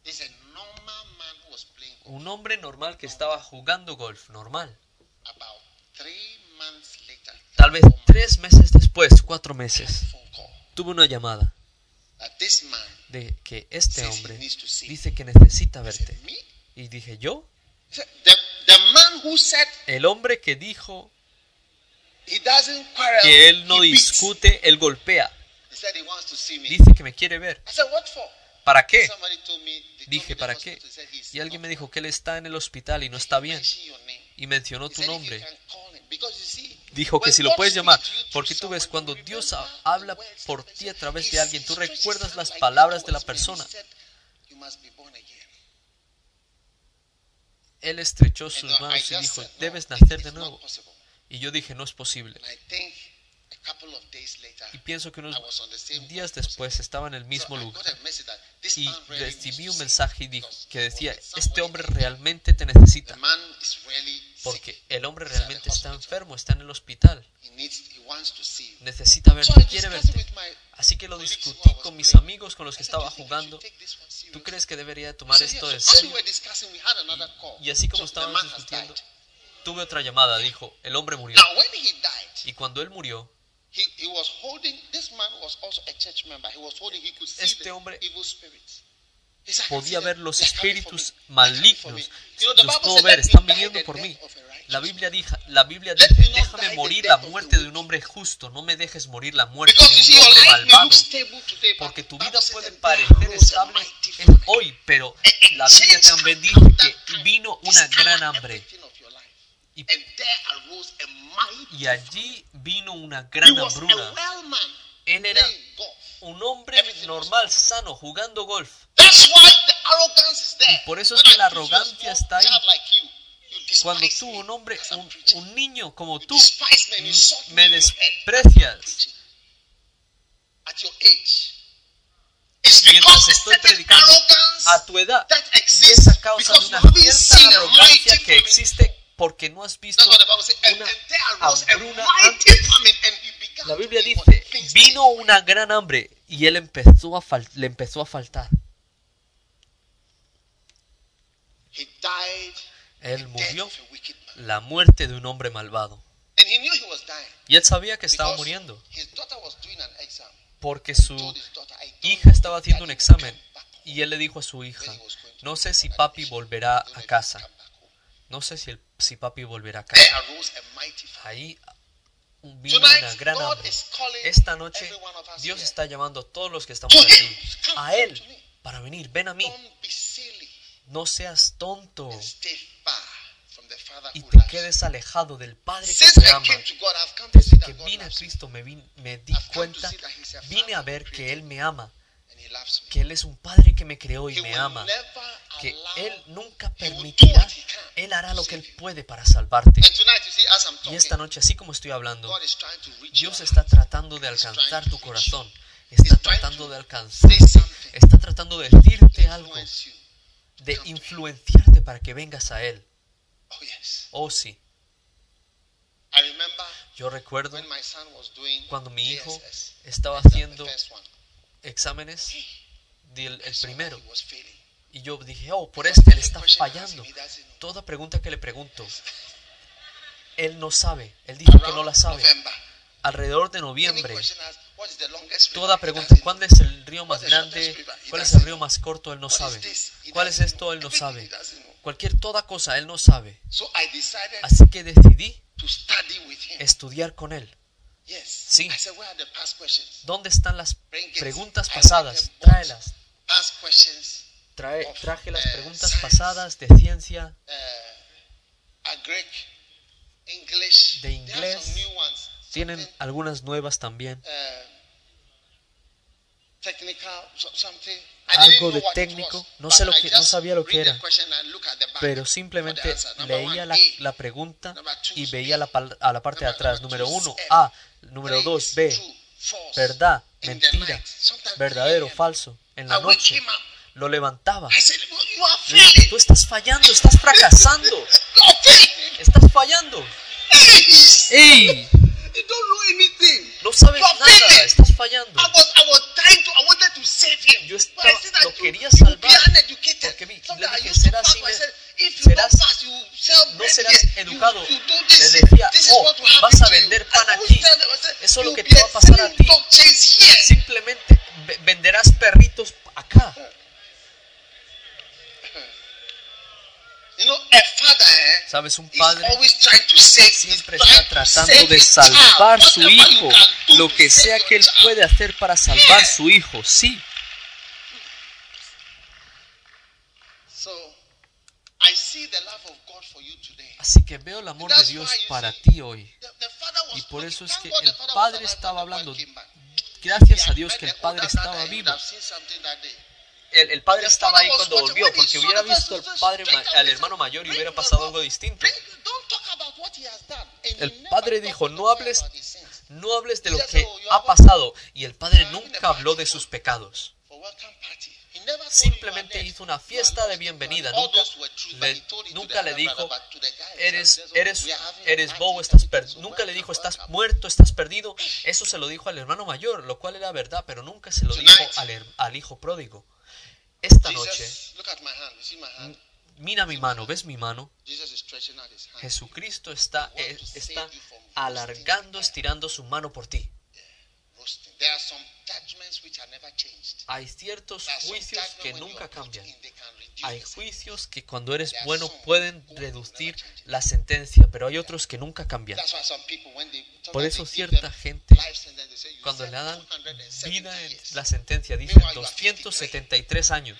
Un hombre normal que estaba jugando golf, normal. Tal vez tres meses después, cuatro meses, tuve una llamada de que este hombre dice que necesita verte. Y dije, ¿yo? El hombre que dijo que él no discute, él golpea. Dice que me quiere ver. ¿Para qué? Dije, ¿para qué? Y alguien me dijo que él está en el hospital y no está bien. Y mencionó tu nombre. Dijo que si lo puedes llamar, porque tú ves cuando Dios habla por ti a través de alguien, tú recuerdas las palabras de la persona. Él estrechó sus manos y dijo, debes nacer de nuevo. Y yo dije, no es posible. And I think a couple of days later, Y pienso que unos I was on the same días después estaba en el mismo lugar. Y recibí un mensaje que decía, este hombre realmente te necesita. Porque el hombre realmente está enfermo, está en el hospital. Necesita verte, quiere verte. Así que lo discutí con mis amigos con los que I said, "Do estaba jugando. ¿Tú seriously?" crees que debería tomar esto en serio? Y así como estábamos discutiendo. Tuve otra llamada, dijo, el hombre murió. Now, when he died, Y cuando él murió, Este hombre evil spirits. He said, "I can podía ver los espíritus malignos. me." You know, the Los puedo ver, "Let me están viniendo por mí. La Biblia, man." dija- la Biblia dice, déjame morir la muerte de un hombre justo, no me dejes morir la muerte de un hombre malvado. Porque tu vida puede "And there parecer estable mighty en famine." hoy, pero la Biblia también dice que vino una gran hambre. everything of your life. Y, y allí vino una gran hambruna. Él era un hombre normal, sano, jugando golf. Y por eso es que la arrogancia está ahí. Cuando tú, un hombre, un, un niño como tú, me head. desprecias. Mientras estoy predicando a tu edad. Y esa causa de una cierta arrogancia que existe porque no has visto una hambruna La Biblia dice, vino una gran hambre y él empezó a fal- le empezó a faltar. Él murió la muerte de un hombre malvado. Y él sabía que estaba muriendo His daughter was doing an exam. porque su told his daughter, "I don't hija estaba haciendo un examen come back home." y él le dijo a su hija, no sé si papi volverá a casa, no sé si, el- si papi volverá a casa. Ahí vino una gran hambre. Esta noche Dios está llamando a todos los que estamos aquí, a Él, para venir, ven a mí, no seas tonto. Y te quedes alejado del Padre que te ama. Desde que vine a. Cristo me, me di cuenta, vine a ver que Él me ama, que Él es un Padre que me creó y me ama, que Él nunca permitirá, Él hará lo que Él puede para salvarte. Y esta noche, así como estoy hablando, Dios está tratando de alcanzar tu corazón, está tratando de alcanzar, say something, está tratando de decirte algo, de influenciarte para que vengas a Él. Oh. Oh sí, yo recuerdo cuando mi hijo estaba haciendo. Exámenes del el primero y yo dije, oh, por este le está fallando. Toda pregunta que le pregunto, él no sabe, él dijo que no la sabe. Alrededor de noviembre, toda pregunta, ¿cuál es el río más grande? ¿Cuál es el río más corto? Él no sabe. ¿Cuál es esto? Él no sabe. Cualquier toda cosa, él no sabe. Así que decidí estudiar con él. Sí. ¿Dónde están las preguntas pasadas? Tráelas. Trae, traje las eh, preguntas pasadas de ciencia, uh. De inglés. tienen algunas nuevas también. Algo de técnico. No sé lo que- no sabía lo que era. Pero simplemente leía la, la pregunta y veía la, a la parte de atrás. Número uno. A. Número dos, B. Verdad, mentira, verdadero, 3 a.m. falso. En la noche lo levantaba. I said, "Well, you are Le dije, failing. Tú estás fallando, estás fracasando, estás fallando. ¡Ey! You don't know anything. No sabes You nada, failing. estás fallando. I was, I was trying to, I wanted to save him. Yo estaba- lo you- quería you salvar. uneducated. Porque le dije, serás you you no serás educado. You, you do Le this. decía, "Oh, what will happen vas a you." vender pan aquí. Eso es lo "You'll que te va a pasar a ti. dog chains here." Simplemente ve- venderás perritos acá. Sabes, un padre siempre está tratando de salvar su hijo, lo que sea que él puede hacer para salvar su hijo, sí. Así que veo el amor de Dios para ti hoy. Y por eso es que el Padre estaba hablando. Gracias a Dios que el Padre estaba vivo el, padre estaba ahí cuando volvió, porque hubiera visto al, padre, al hermano mayor y hubiera pasado algo distinto. El padre dijo, no hables, no hables de lo que ha pasado. Y el padre nunca habló de sus pecados. Simplemente hizo una fiesta de bienvenida. Nunca le, nunca le dijo, eres, eres, eres bobo, estás perdido. Nunca le dijo, estás muerto, estás perdido. Eso se lo dijo al hermano mayor, lo cual era verdad, pero nunca se lo dijo al hijo pródigo esta noche, mira mi mano, ¿ves mi mano? Jesucristo está, eh, está alargando, estirando su mano por ti. Hay ciertos juicios que nunca cambian. Hay juicios que cuando eres bueno pueden reducir la sentencia, pero hay otros que nunca cambian. Por eso cierta gente cuando le dan vida en la sentencia, dice 273 años.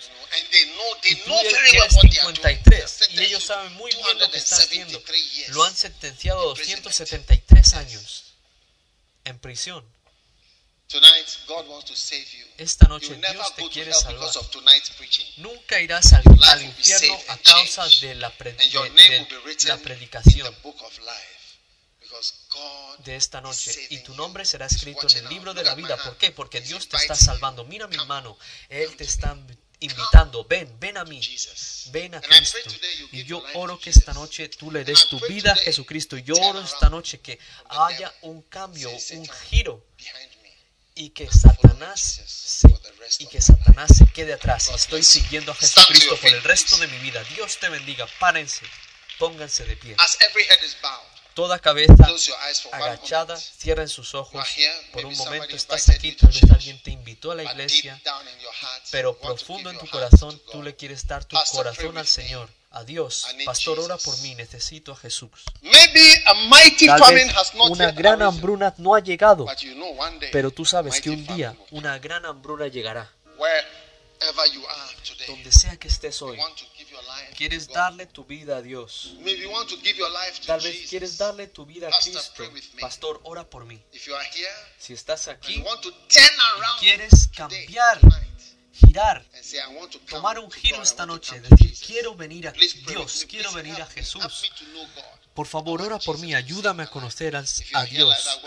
Y tú eres 53 y ellos saben muy bien lo que están haciendo. Lo han sentenciado a 273 años en prisión. Esta noche Dios te quiere salvar. Nunca irás al, al infierno a causa de la, pre de, de la predicación de esta noche y tu nombre será escrito en el libro de la vida. ¿Por qué? Porque Dios te está salvando. Mira mi mano, Él te está invitando, ven, ven a mí, ven a Cristo. Y yo oro que esta noche tú le des tu vida a Jesucristo. Yo oro esta noche que haya un cambio, un giro y que Satanás se, y que Satanás se quede atrás. Estoy siguiendo a Jesucristo por el resto de mi vida. Dios te bendiga. Párense, pónganse de pie. Toda cabeza agachada, cierren sus ojos. Por un momento estás aquí, tal vez alguien te invitó a la iglesia, pero profundo en tu corazón tú le quieres dar tu corazón al Señor. Adiós, Pastor, ora por mí, necesito a Jesús. Tal vez una gran hambruna no ha llegado, pero tú sabes que un día una gran hambruna llegará. Donde sea que estés hoy, Quieres darle tu vida a Dios. Tal vez quieres darle tu vida a Cristo. Pastor, ora por mí. Si estás aquí quieres cambiar girar, tomar un giro esta noche, decir, quiero venir a Dios, quiero venir a Jesús. Por favor, ora por mí, ayúdame a conocer al, a Dios,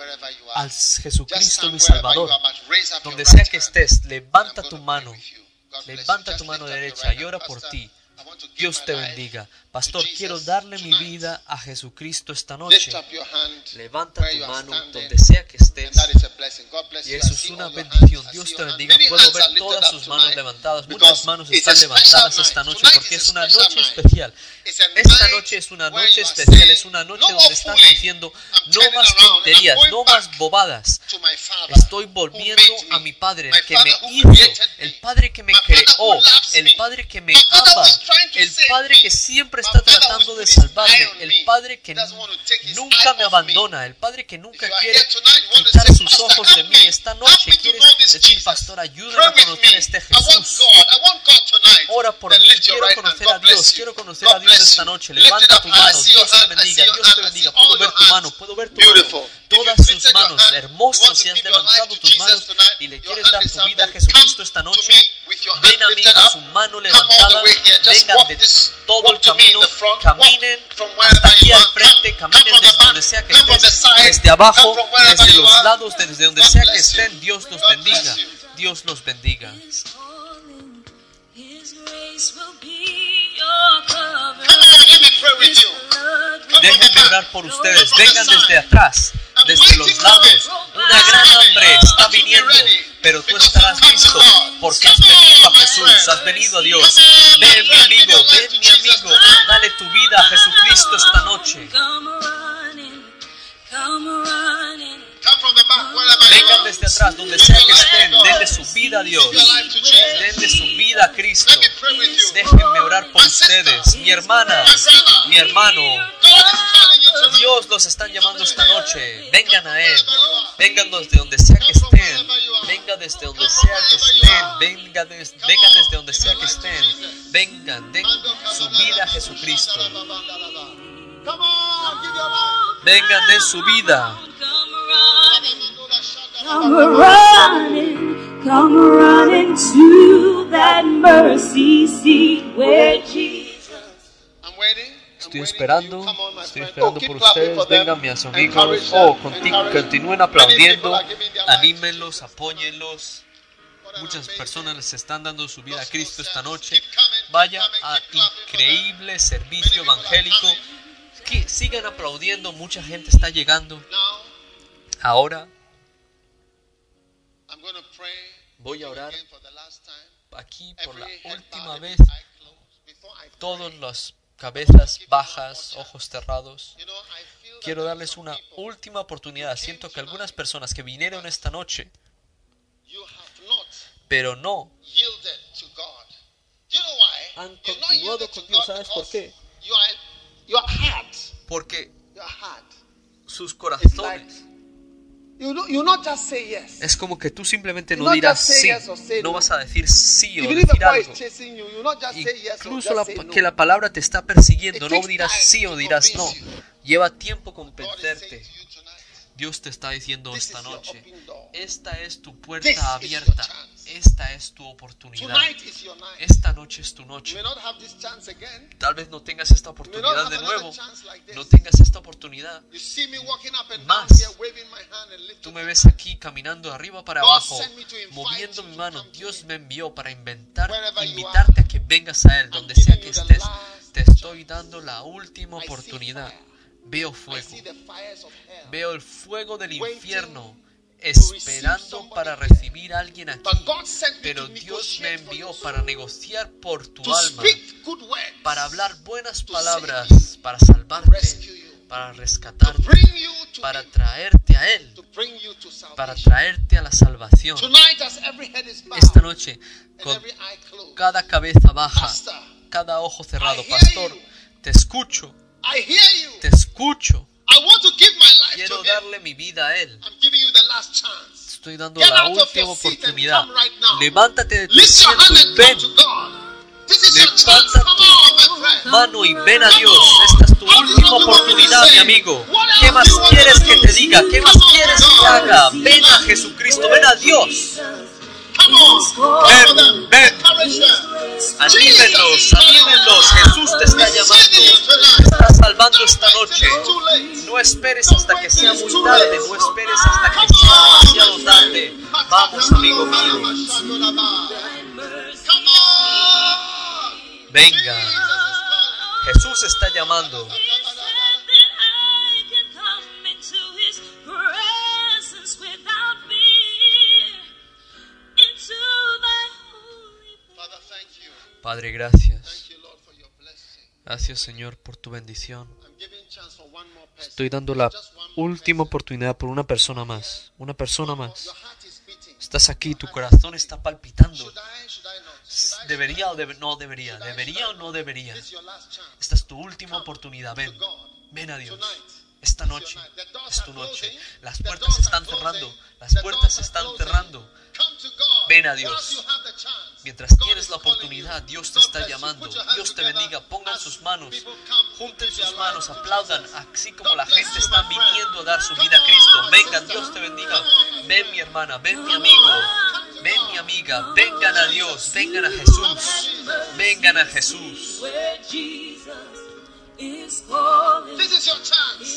al Jesucristo mi Salvador. Donde sea que estés, levanta tu mano, levanta tu mano derecha y ora por ti. Dios te bendiga. Pastor, quiero darle mi vida a Jesucristo esta noche. Levanta tu mano donde sea que estés. Y eso es una bendición. Dios te bendiga. Puedo ver todas sus manos levantadas. Muchas manos están levantadas esta noche porque es una noche especial. Esta noche es una noche especial. Es una noche donde estás diciendo no más tonterías, no más bobadas. Estoy volviendo a mi Padre, que me hizo, el Padre que me creó, el Padre que me ama, el Padre que siempre está tratando de salvarme, el Padre que nunca me abandona, el Padre que nunca quiere quitar sus ojos de mí. Esta noche. quieres decir, pastor, ayúdame a conocer a este Jesús. Ora por mí, quiero conocer a Dios, quiero conocer a Dios esta noche. Levanta tu mano, Dios te bendiga, Dios te bendiga. Puedo ver tu mano, puedo ver tu mano todas sus manos, hermoso, si has levantado tus manos y le quieres dar tu vida a Jesucristo esta noche, ven a mí con su mano levantada, vengan de todo el camino, caminen hasta aquí al frente, caminen desde donde sea que estén, desde abajo, desde los lados, desde donde sea que estén, Dios los bendiga, Dios los bendiga. Déjenme orar por ustedes. Vengan desde atrás, desde los lados. Una gran hambre está viniendo, pero tú estarás listo porque has venido a Jesús, has venido a Dios. Ven mi amigo, ven mi amigo, dale tu vida a Jesucristo esta noche. Vengan desde atrás, donde sea que estén, denle su vida a Dios. Denle su vida vida a Cristo. Déjenme orar por ustedes. Mi hermana, mi hermano. Dios los están llamando esta noche. Vengan a Él. Vengan desde donde sea que estén. Vengan desde donde sea que estén. Vengan, des- vengan desde donde sea que estén. Vengan, den su vida a Jesucristo. Vengan, den su vida. Come running, to that mercy seat where Jesus. I'm waiting. I'm Estoy waiting esperando, for you. Come on, my estoy esperando Oh, por ustedes. Vengan, mis amigos. Oh, continúen aplaudiendo. Anímenlos, apóyenlos. Muchas personas les están dando su vida a Cristo esta noche. Vaya a increíble servicio evangélico. Que sigan aplaudiendo, mucha gente está llegando. Ahora Voy a orar aquí por la última vez. Todas las cabezas bajas, ojos cerrados. Quiero darles una última oportunidad. Siento que algunas personas que vinieron esta noche, pero no? Han continuado con Dios, ¿sabes por qué? Porque sus corazones you do, you not just say yes. es como que tú simplemente You no dirás sí, yes no no. vas a decir sí o decir algo. Incluso la- que la palabra te está persiguiendo, It no dirás sí o dirás no. Lleva tiempo convencerte. Dios te está diciendo esta noche, esta es tu puerta abierta. Esta es tu oportunidad. Esta noche es tu noche. Tal vez no tengas esta oportunidad de nuevo, no tengas esta oportunidad. Más. Tú me ves aquí caminando arriba para abajo, moviendo mi mano. Dios me envió para inventar, invitarte a que vengas a Él, donde sea que estés. Te estoy dando la última oportunidad. Veo fuego, veo el fuego del infierno, esperando para recibir a alguien aquí. Pero Dios me envió para negociar por tu alma, para hablar buenas palabras, para salvarte, para rescatarte, para traerte a Él, para traerte a la salvación. Esta noche, con cada cabeza baja, cada ojo cerrado, pastor, te escucho, te escucho. I want to give my life Quiero to Him. darle mi vida a Él. I'm giving you the last chance. Estoy dando Get la última oportunidad. right. Levántate de tu asiento y ven, to God. This is your chance. Levanta Come on, mano, y ven a Dios. Esta es tu última oportunidad, mi amigo. ¿Qué más quieres que te diga? ¿Qué más quieres que haga? Ven a Jesucristo, ven a Dios. Ven, ven. Anímenlos, anímenlos. Jesús te está llamando. Te está salvando esta noche. No esperes hasta que sea muy tarde, no esperes hasta que sea demasiado tarde. Vamos, amigo mío, venga. Jesús está llamando. Padre, gracias. Gracias, Señor, por tu bendición. Estoy dando la última oportunidad por una persona más. Una persona más. Estás aquí, tu corazón está palpitando. ¿Debería o no debería? ¿Debería o no debería? Esta es tu última oportunidad. Ven, ven a Dios. Esta noche es tu noche. Las puertas se están cerrando. Las puertas se están cerrando. Ven a Dios. Mientras tienes la oportunidad. Dios te está llamando. Dios te bendiga. Pongan sus manos. Junten sus manos, aplaudan, así como la gente está viniendo a dar su vida a Cristo. Vengan. Dios te bendiga. Ven mi hermana, ven mi amigo, ven mi amiga. Vengan a Dios, vengan a Jesús. Vengan a Jesús.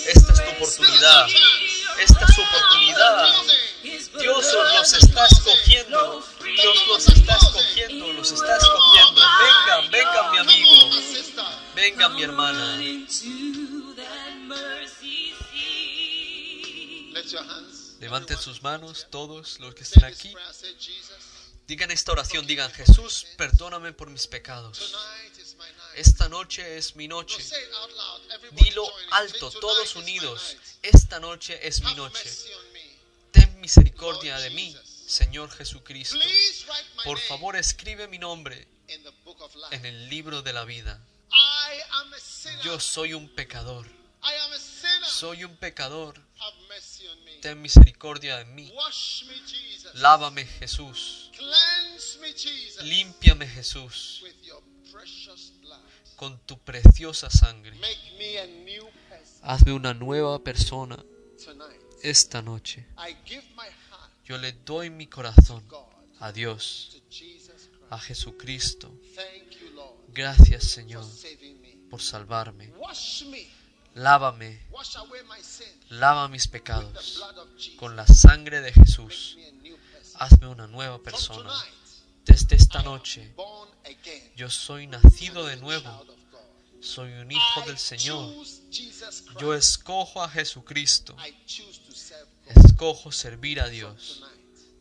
Esta es tu oportunidad. Esta es su oportunidad. Dios los está escogiendo. Dios los está escogiendo, los está escogiendo. Vengan, vengan mi amigo. Vengan mi hermana. Levanten sus manos, todos los que this aquí. Digan esta oración, digan, Jesús, perdóname por mis pecados. tonight is my night. Esta noche es mi noche. Dilo alto, todos "Tonight is my unidos. Esta noche es mi noche. Ten misericordia de mí, Señor Jesucristo. Por favor, escribe mi nombre en el libro de la vida. Yo soy un pecador. Soy un pecador. Ten misericordia de mí. Lávame, Jesús. Límpiame, Jesús, con tu preciosa sangre. Hazme una nueva persona esta noche. Yo le doy mi corazón a Dios, a Jesucristo. Gracias, Señor, por salvarme. Lávame, lava mis pecados con la sangre de Jesús. Hazme una nueva persona. Desde esta noche, yo soy nacido de nuevo. Soy un hijo del Señor. Yo escojo a Jesucristo. Escojo servir a Dios.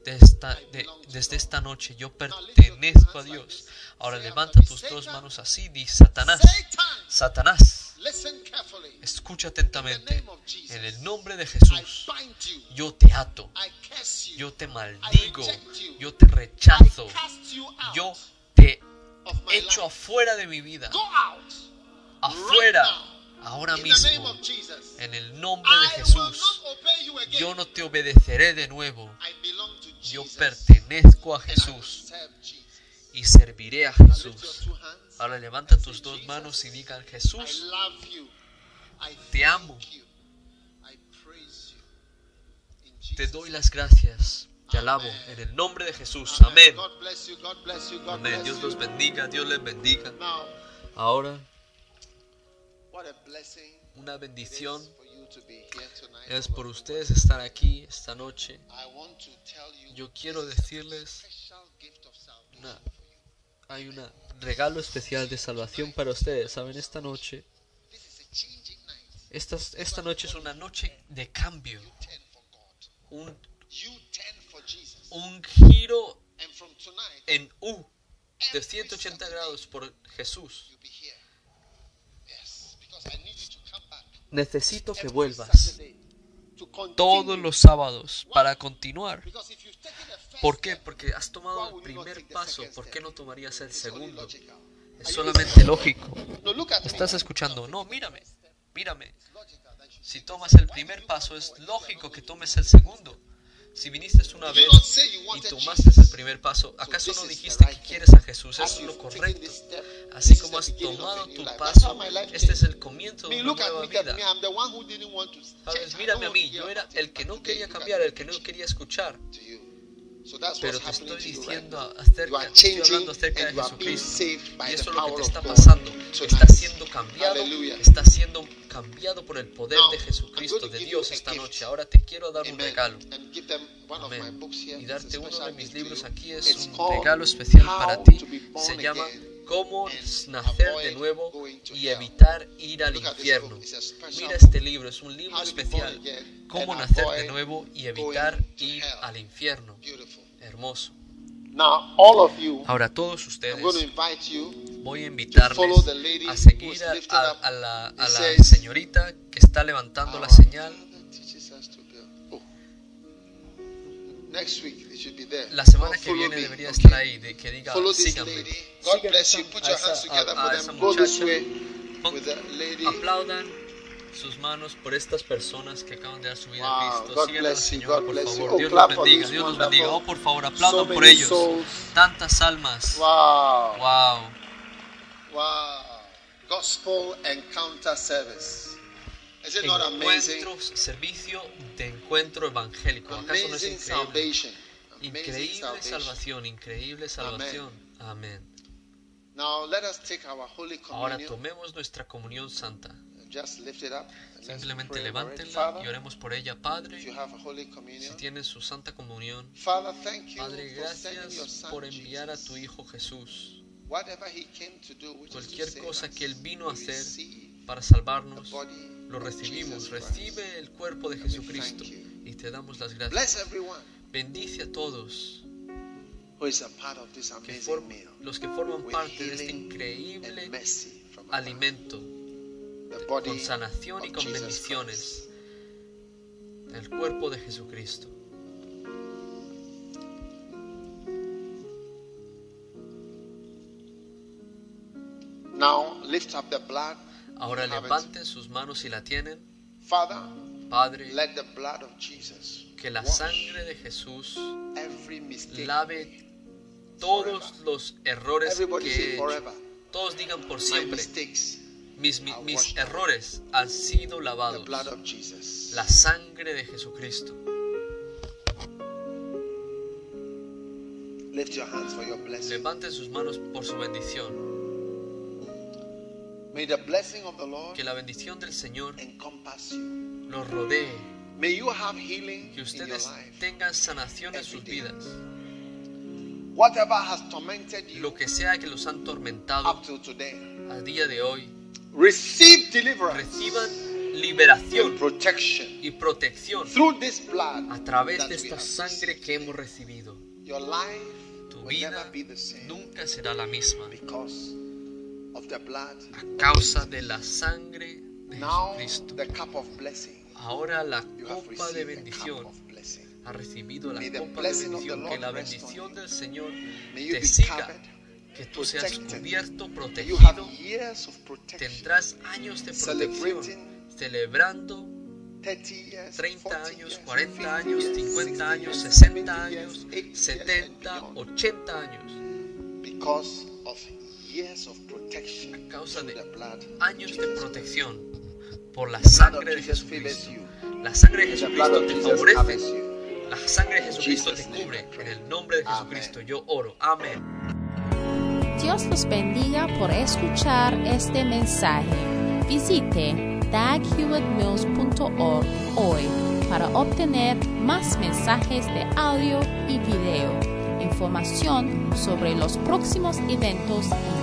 esta- de- desde esta noche yo pertenezco a Dios. Ahora levanta tus dos manos así. Di Satanás. Satan, Satanás. Escucha atentamente. En el nombre de Jesús. Yo te ato. Yo te maldigo. Yo te rechazo. Yo te echo afuera de mi vida. Afuera. Ahora mismo. En el nombre de Jesús. Yo no te obedeceré de nuevo. Yo pertenezco a Jesús y serviré a Jesús. Ahora levanta tus dos "Jesus, manos y digan, Jesús, Te amo. te doy las gracias. Te alabo en el nombre de Jesús. Amén. Amén. Dios los bendiga. Dios les bendiga. Ahora, una bendición es por ustedes estar aquí esta noche. Yo quiero decirles una-. Hay un regalo especial de salvación para ustedes. ¿Saben? Esta noche, esta, esta noche es una noche de cambio. Un, un giro en U de every 180 Saturday, grados por Jesús. Necesito que vuelvas. Todos los sábados para continuar. ¿Por qué? Porque has tomado el primer paso. ¿Por qué no tomarías el segundo? Es solamente lógico. ¿Estás escuchando? No, mírame. Mírame. Si tomas el primer paso, es lógico que tomes el segundo. Si viniste una vez y tomaste el primer paso, ¿acaso no dijiste que quieres a Jesús? Eso es lo correcto. Así como has tomado tu paso, este es el comienzo de una nueva vida. Sabes, mírame a mí, yo era el que no quería cambiar, el que no quería escuchar. Pero te estoy diciendo acerca, estoy hablando acerca de Jesucristo. Y eso es lo que te está pasando. Estás siendo cambiado, estás siendo cambiado por el poder de Jesucristo, de Dios esta noche. Ahora te quiero dar un regalo. Amén. Y darte uno de mis libros aquí es un regalo especial para ti. Se llama Cómo nacer de nuevo y evitar ir al infierno. Mira este libro, es un libro especial. Cómo and nacer de avoid nuevo y going evitar to ir hell. al infierno. Hermoso. Now, all of you, Ahora todos ustedes voy a invitarles a seguir a, a- la, a la señorita que está levantando la señal. La semana que follow viene me, debería okay? estar ahí, de que diga síganme. lady. God Sigan bless esa- you. Put a your esa- hands together a- for a them. esa Go this muchacha. way Pon- with the lady. Aplaudan sus manos por estas personas que acaban de dar su vida Wow, a Cristo. God Sigan a la Señora, God por bless you. favor. Oh, Dios los bendiga, Dios los bendiga. Oh, por favor, So aplaudan por ellos. souls. Tantas almas. Wow. Wow. Wow. Gospel encounter service. Is it not amazing? Encuentro, servicio de encuentro evangélico. ¿Acaso no es increíble? Increíble salvación, increíble salvación. Amén. Ahora tomemos nuestra comunión santa. Just lift it up. and let's Simplemente levántenla y oremos por ella. Padre, si tienes su santa comunión, Father, thank you Padre, gracias por enviar a tu Hijo Jesús. Cualquier cosa que Él vino a hacer para salvarnos, lo recibimos. Recibe el cuerpo de Jesucristo y te damos las gracias. Bendice a todos que los que forman parte de este increíble alimento con sanación y con bendiciones. El cuerpo de Jesucristo. Now lift up the blood. Ahora levanten sus manos si la tienen. Father, Padre, que la sangre de Jesús lave todos los errores que he hecho. Todos digan por siempre, mis, mis washed. errores han sido lavados. La sangre de Jesucristo. Levanten sus manos por su bendición. May the blessing of the Lord Que la bendición del Señor encompass you. los rodee. May you have healing Que in your ustedes life. tengan sanación en sus vidas. Whatever has tormented you Lo que sea que los han tormentado up till today, a día de hoy, receive deliverance reciban and liberación protection y protección through this blood. a través de esta sangre que hemos recibido. received. Your life Tu will never vida be the same nunca será la misma because of the blood. a causa de la sangre de Now Jesucristo. the cup of blessing. Ahora la You copa de bendición ha recibido la May copa de bendición. Que la bendición del Señor te siga. Que tú seas cubierto, protegido. Tendrás años de protección. Celebrando 30 years, 30 40 años, years, 40 50 años, years, 50 años, 60 60 years, años, 70 years, 70, and beyond. 80 años. because of A causa de the blood of Años de protección por la sangre de Jesucristo. you. La sangre de Jesucristo te favorece. La sangre de Jesucristo te cubre. En el nombre de Amen. Jesucristo yo oro. Amén. Dios los bendiga por escuchar este mensaje. Visite daghewittmills.org hoy para obtener más mensajes de audio y video, información sobre los próximos eventos y